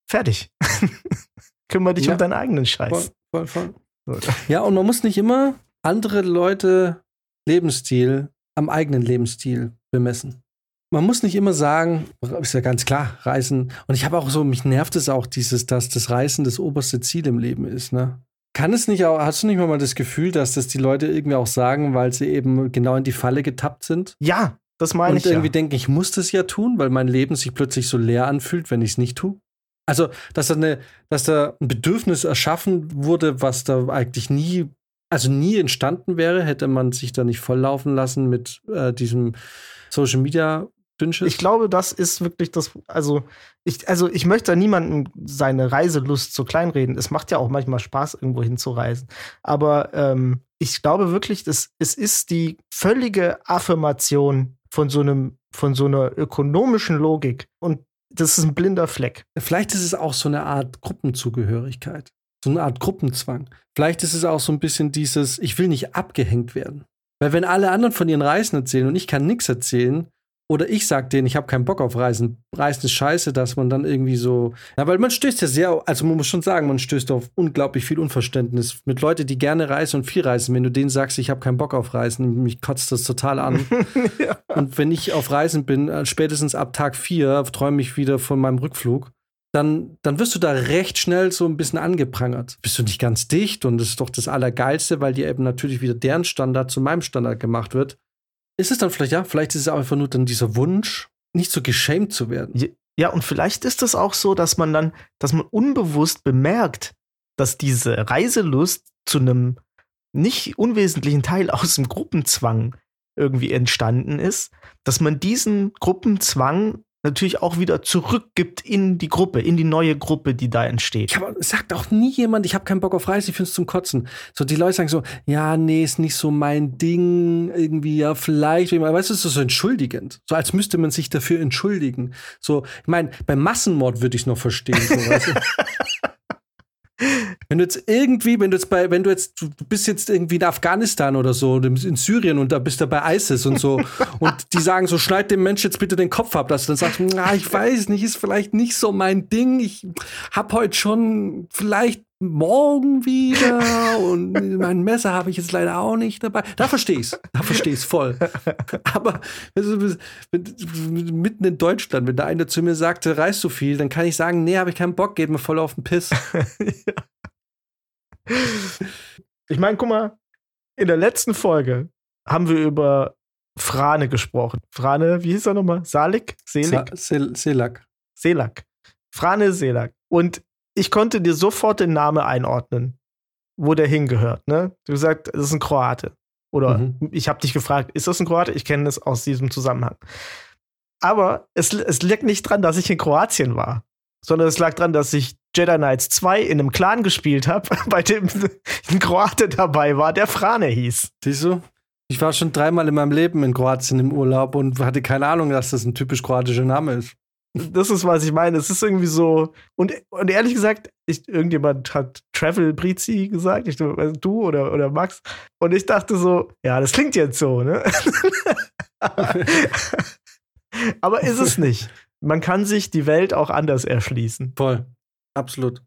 Fertig. Kümmere dich ja, um deinen eigenen Scheiß. Voll, voll, voll. Ja, und man muss nicht immer andere Leute Lebensstil am eigenen Lebensstil bemessen man muss nicht immer sagen, ist ja ganz klar, Reisen. Und ich habe auch so, mich nervt es auch dieses, dass das Reisen das oberste Ziel im Leben ist, ne? Kann es nicht auch, hast du nicht mal das Gefühl, dass das die Leute irgendwie auch sagen, weil sie eben genau in die Falle getappt sind? Ja, das meine ich. Und irgendwie ja. denken, ich muss das ja tun, weil mein Leben sich plötzlich so leer anfühlt, wenn ich es nicht tue. Also, dass da, eine, dass da ein Bedürfnis erschaffen wurde, was da eigentlich nie, also nie entstanden wäre, hätte man sich da nicht volllaufen lassen mit äh, diesem Social Media Dünnsches? Ich glaube, das ist wirklich das, also ich, also ich möchte da niemandem seine Reiselust zu kleinreden. Es macht ja auch manchmal Spaß, irgendwo hinzureisen. Aber ähm, ich glaube wirklich, das, es ist die völlige Affirmation von so einem, von so einer ökonomischen Logik. Und das ist ein blinder Fleck. Vielleicht ist es auch so eine Art Gruppenzugehörigkeit. So eine Art Gruppenzwang. Vielleicht ist es auch so ein bisschen dieses, ich will nicht abgehängt werden. Weil wenn alle anderen von ihren Reisen erzählen und ich kann nichts erzählen, oder ich sag denen, ich habe keinen Bock auf Reisen. Reisen ist scheiße, dass man dann irgendwie so. Ja, weil man stößt ja sehr, also man muss schon sagen, man stößt auf unglaublich viel Unverständnis mit Leuten, die gerne reisen und viel reisen. Wenn du denen sagst, ich habe keinen Bock auf Reisen, mich kotzt das total an. ja. Und wenn ich auf Reisen bin, äh, spätestens ab Tag vier träume ich wieder von meinem Rückflug. Dann, dann wirst du da recht schnell so ein bisschen angeprangert. Bist du nicht ganz dicht und das ist doch das Allergeilste, weil dir eben natürlich wieder deren Standard zu meinem Standard gemacht wird ist es dann vielleicht, ja, vielleicht ist es einfach nur dann dieser Wunsch, nicht so geschämt zu werden. Ja, und vielleicht ist es auch so, dass man dann, dass man unbewusst bemerkt, dass diese Reiselust zu einem nicht unwesentlichen Teil aus dem Gruppenzwang irgendwie entstanden ist, dass man diesen Gruppenzwang natürlich auch wieder zurückgibt in die Gruppe, in die neue Gruppe, die da entsteht. Aber sagt auch nie jemand, ich habe keinen Bock auf Reise, ich finde es zum Kotzen. So, die Leute sagen so, ja, nee, ist nicht so mein Ding, irgendwie, ja, vielleicht, weißt du, ist so entschuldigend. So, als müsste man sich dafür entschuldigen. So, ich meine, beim Massenmord würde ich es noch verstehen, so, weißt du? Wenn du jetzt irgendwie, wenn du jetzt bei, wenn du jetzt, du bist jetzt irgendwie in Afghanistan oder so, in Syrien und da bist du bei ISIS und so und die sagen so, schneid dem Mensch jetzt bitte den Kopf ab, dass du dann sagst, na, ich weiß nicht, ist vielleicht nicht so mein Ding, ich hab heute schon vielleicht morgen wieder und mein Messer habe ich jetzt leider auch nicht dabei. Da verstehe ich's. Da verstehe ich's voll. Aber also, mitten in Deutschland, wenn da einer zu mir sagte, reist so viel, dann kann ich sagen, nee, habe ich keinen Bock, geht mir voll auf den Piss. Ich meine, guck mal, in der letzten Folge haben wir über Frane gesprochen. Frane, wie hieß er nochmal? Salik? Selig? Sa Sel Selak. Selak. Frane Selak. Und ich konnte dir sofort den Namen einordnen, wo der hingehört. Ne? Du sagst, das ist ein Kroate. Oder Mhm. ich habe dich gefragt, ist das ein Kroate? Ich kenne es aus diesem Zusammenhang. Aber es, es liegt nicht dran, dass ich in Kroatien war, sondern es lag dran, dass ich Jedi Knights 2 in einem Clan gespielt habe, bei dem ein Kroate dabei war, der Frane hieß. Siehst du? Ich war schon dreimal in meinem Leben in Kroatien im Urlaub und hatte keine Ahnung, dass das ein typisch kroatischer Name ist. Das ist, was ich meine. Es ist irgendwie so. Und, und ehrlich gesagt, ich, irgendjemand hat Travel Brizi gesagt, ich, du oder, oder Max. Und ich dachte so, ja, das klingt jetzt so, ne? Aber ist es nicht. Man kann sich die Welt auch anders erschließen. Voll. Absolut.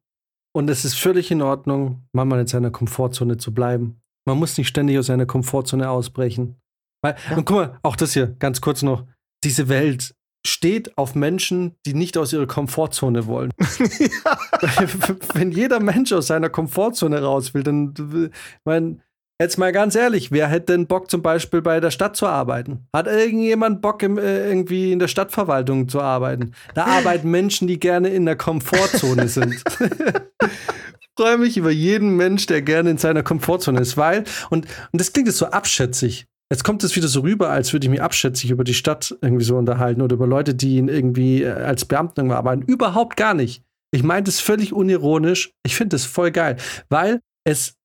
Und es ist völlig in Ordnung, manchmal in seiner Komfortzone zu bleiben. Man muss nicht ständig aus seiner Komfortzone ausbrechen. Weil, Ja. und guck mal, auch das hier, ganz kurz noch. Diese Welt steht auf Menschen, die nicht aus ihrer Komfortzone wollen. Wenn jeder Mensch aus seiner Komfortzone raus will, dann, ich mein, jetzt mal ganz ehrlich, wer hätte denn Bock zum Beispiel bei der Stadt zu arbeiten? Hat irgendjemand Bock im, äh, irgendwie in der Stadtverwaltung zu arbeiten? Da arbeiten Menschen, die gerne in der Komfortzone sind. freue mich über jeden Mensch, der gerne in seiner Komfortzone ist, weil, und, und das klingt jetzt so abschätzig. Jetzt kommt es wieder so rüber, als würde ich mich abschätzig über die Stadt irgendwie so unterhalten oder über Leute, die ihn irgendwie äh, als Beamten irgendwo arbeiten. Überhaupt gar nicht. Ich meine das völlig unironisch. Ich finde das voll geil, weil es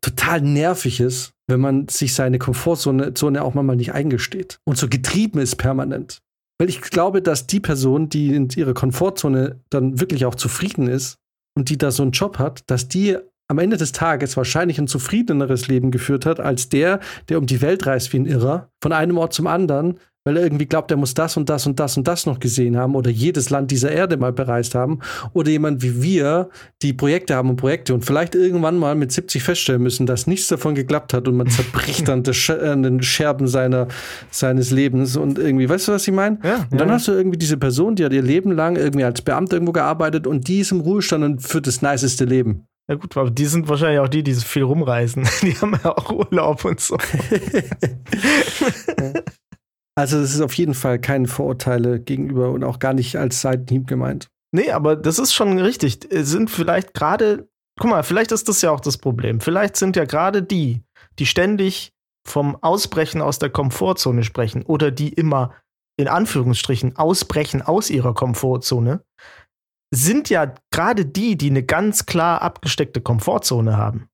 total nervig ist, wenn man sich seine Komfortzone Zone auch mal nicht eingesteht und so getrieben ist permanent. Weil ich glaube, dass die Person, die in ihrer Komfortzone dann wirklich auch zufrieden ist und die da so einen Job hat, dass die am Ende des Tages wahrscheinlich ein zufriedeneres Leben geführt hat, als der, der um die Welt reist wie ein Irrer, von einem Ort zum anderen, weil er irgendwie glaubt, er muss das und das und das und das noch gesehen haben oder jedes Land dieser Erde mal bereist haben. Oder jemand wie wir, die Projekte haben und Projekte und vielleicht irgendwann mal mit 70 feststellen müssen, dass nichts davon geklappt hat und man zerbricht an, den Scherben seiner, seines Lebens und irgendwie, weißt du, was ich meine? Ja, Und dann ja. hast du irgendwie diese Person, die hat ihr Leben lang irgendwie als Beamter irgendwo gearbeitet und die ist im Ruhestand und führt das niceste Leben. Ja gut, aber die sind wahrscheinlich auch die, die so viel rumreisen. Die haben ja auch Urlaub und so. Also es ist auf jeden Fall keine Vorurteile gegenüber und auch gar nicht als Seitenhieb gemeint. Nee, aber das ist schon richtig. Sind vielleicht gerade, guck mal, vielleicht ist das ja auch das Problem. Vielleicht sind ja gerade die, die ständig vom Ausbrechen aus der Komfortzone sprechen oder die immer in Anführungsstrichen ausbrechen aus ihrer Komfortzone, sind ja gerade die, die eine ganz klar abgesteckte Komfortzone haben.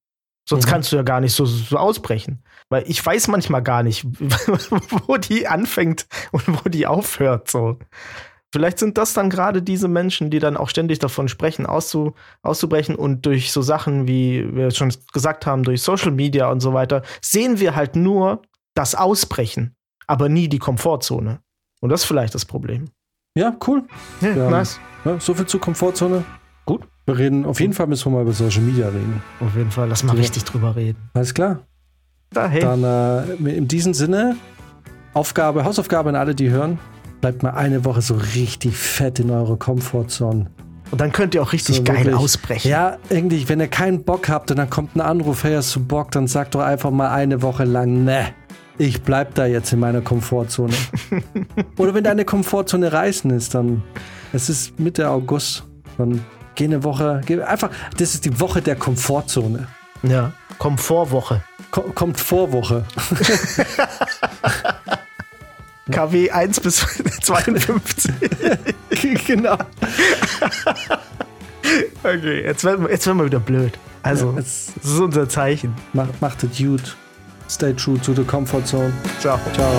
Sonst Mhm. kannst du ja gar nicht so, so ausbrechen. Weil ich weiß manchmal gar nicht, wo die anfängt und wo die aufhört. So. Vielleicht sind das dann gerade diese Menschen, die dann auch ständig davon sprechen, auszu, auszubrechen und durch so Sachen, wie wir schon gesagt haben, durch Social Media und so weiter, sehen wir halt nur das Ausbrechen, aber nie die Komfortzone. Und das ist vielleicht das Problem. Ja, cool. Ja, Ja. nice. Ja, so viel zur Komfortzone. Gut. Wir reden, auf jeden Fall müssen wir mal über Social Media reden. Auf jeden Fall, lass mal Ja. richtig drüber reden. Alles klar. Da, hey. Dann äh, in diesem Sinne, Aufgabe, Hausaufgabe an alle, die hören, bleibt mal eine Woche so richtig fett in eurer Komfortzone. Und dann könnt ihr auch richtig So geil wirklich. ausbrechen. Ja, irgendwie, wenn ihr keinen Bock habt und dann kommt ein Anruf, hey, hast du Bock, dann sagt doch einfach mal eine Woche lang, ne, ich bleib da jetzt in meiner Komfortzone. Oder wenn deine Komfortzone reißen ist, dann, es ist Mitte August, dann geh eine Woche, geh einfach, das ist die Woche der Komfortzone. ja. Komfortwoche. Ko kommt Vorwoche. KW 1 bis 52. genau. okay, jetzt werden, wir, jetzt werden wir wieder blöd. Also, Ja, das ist unser Zeichen. Macht, macht es gut. Stay true to the comfort zone. Ciao. Ciao.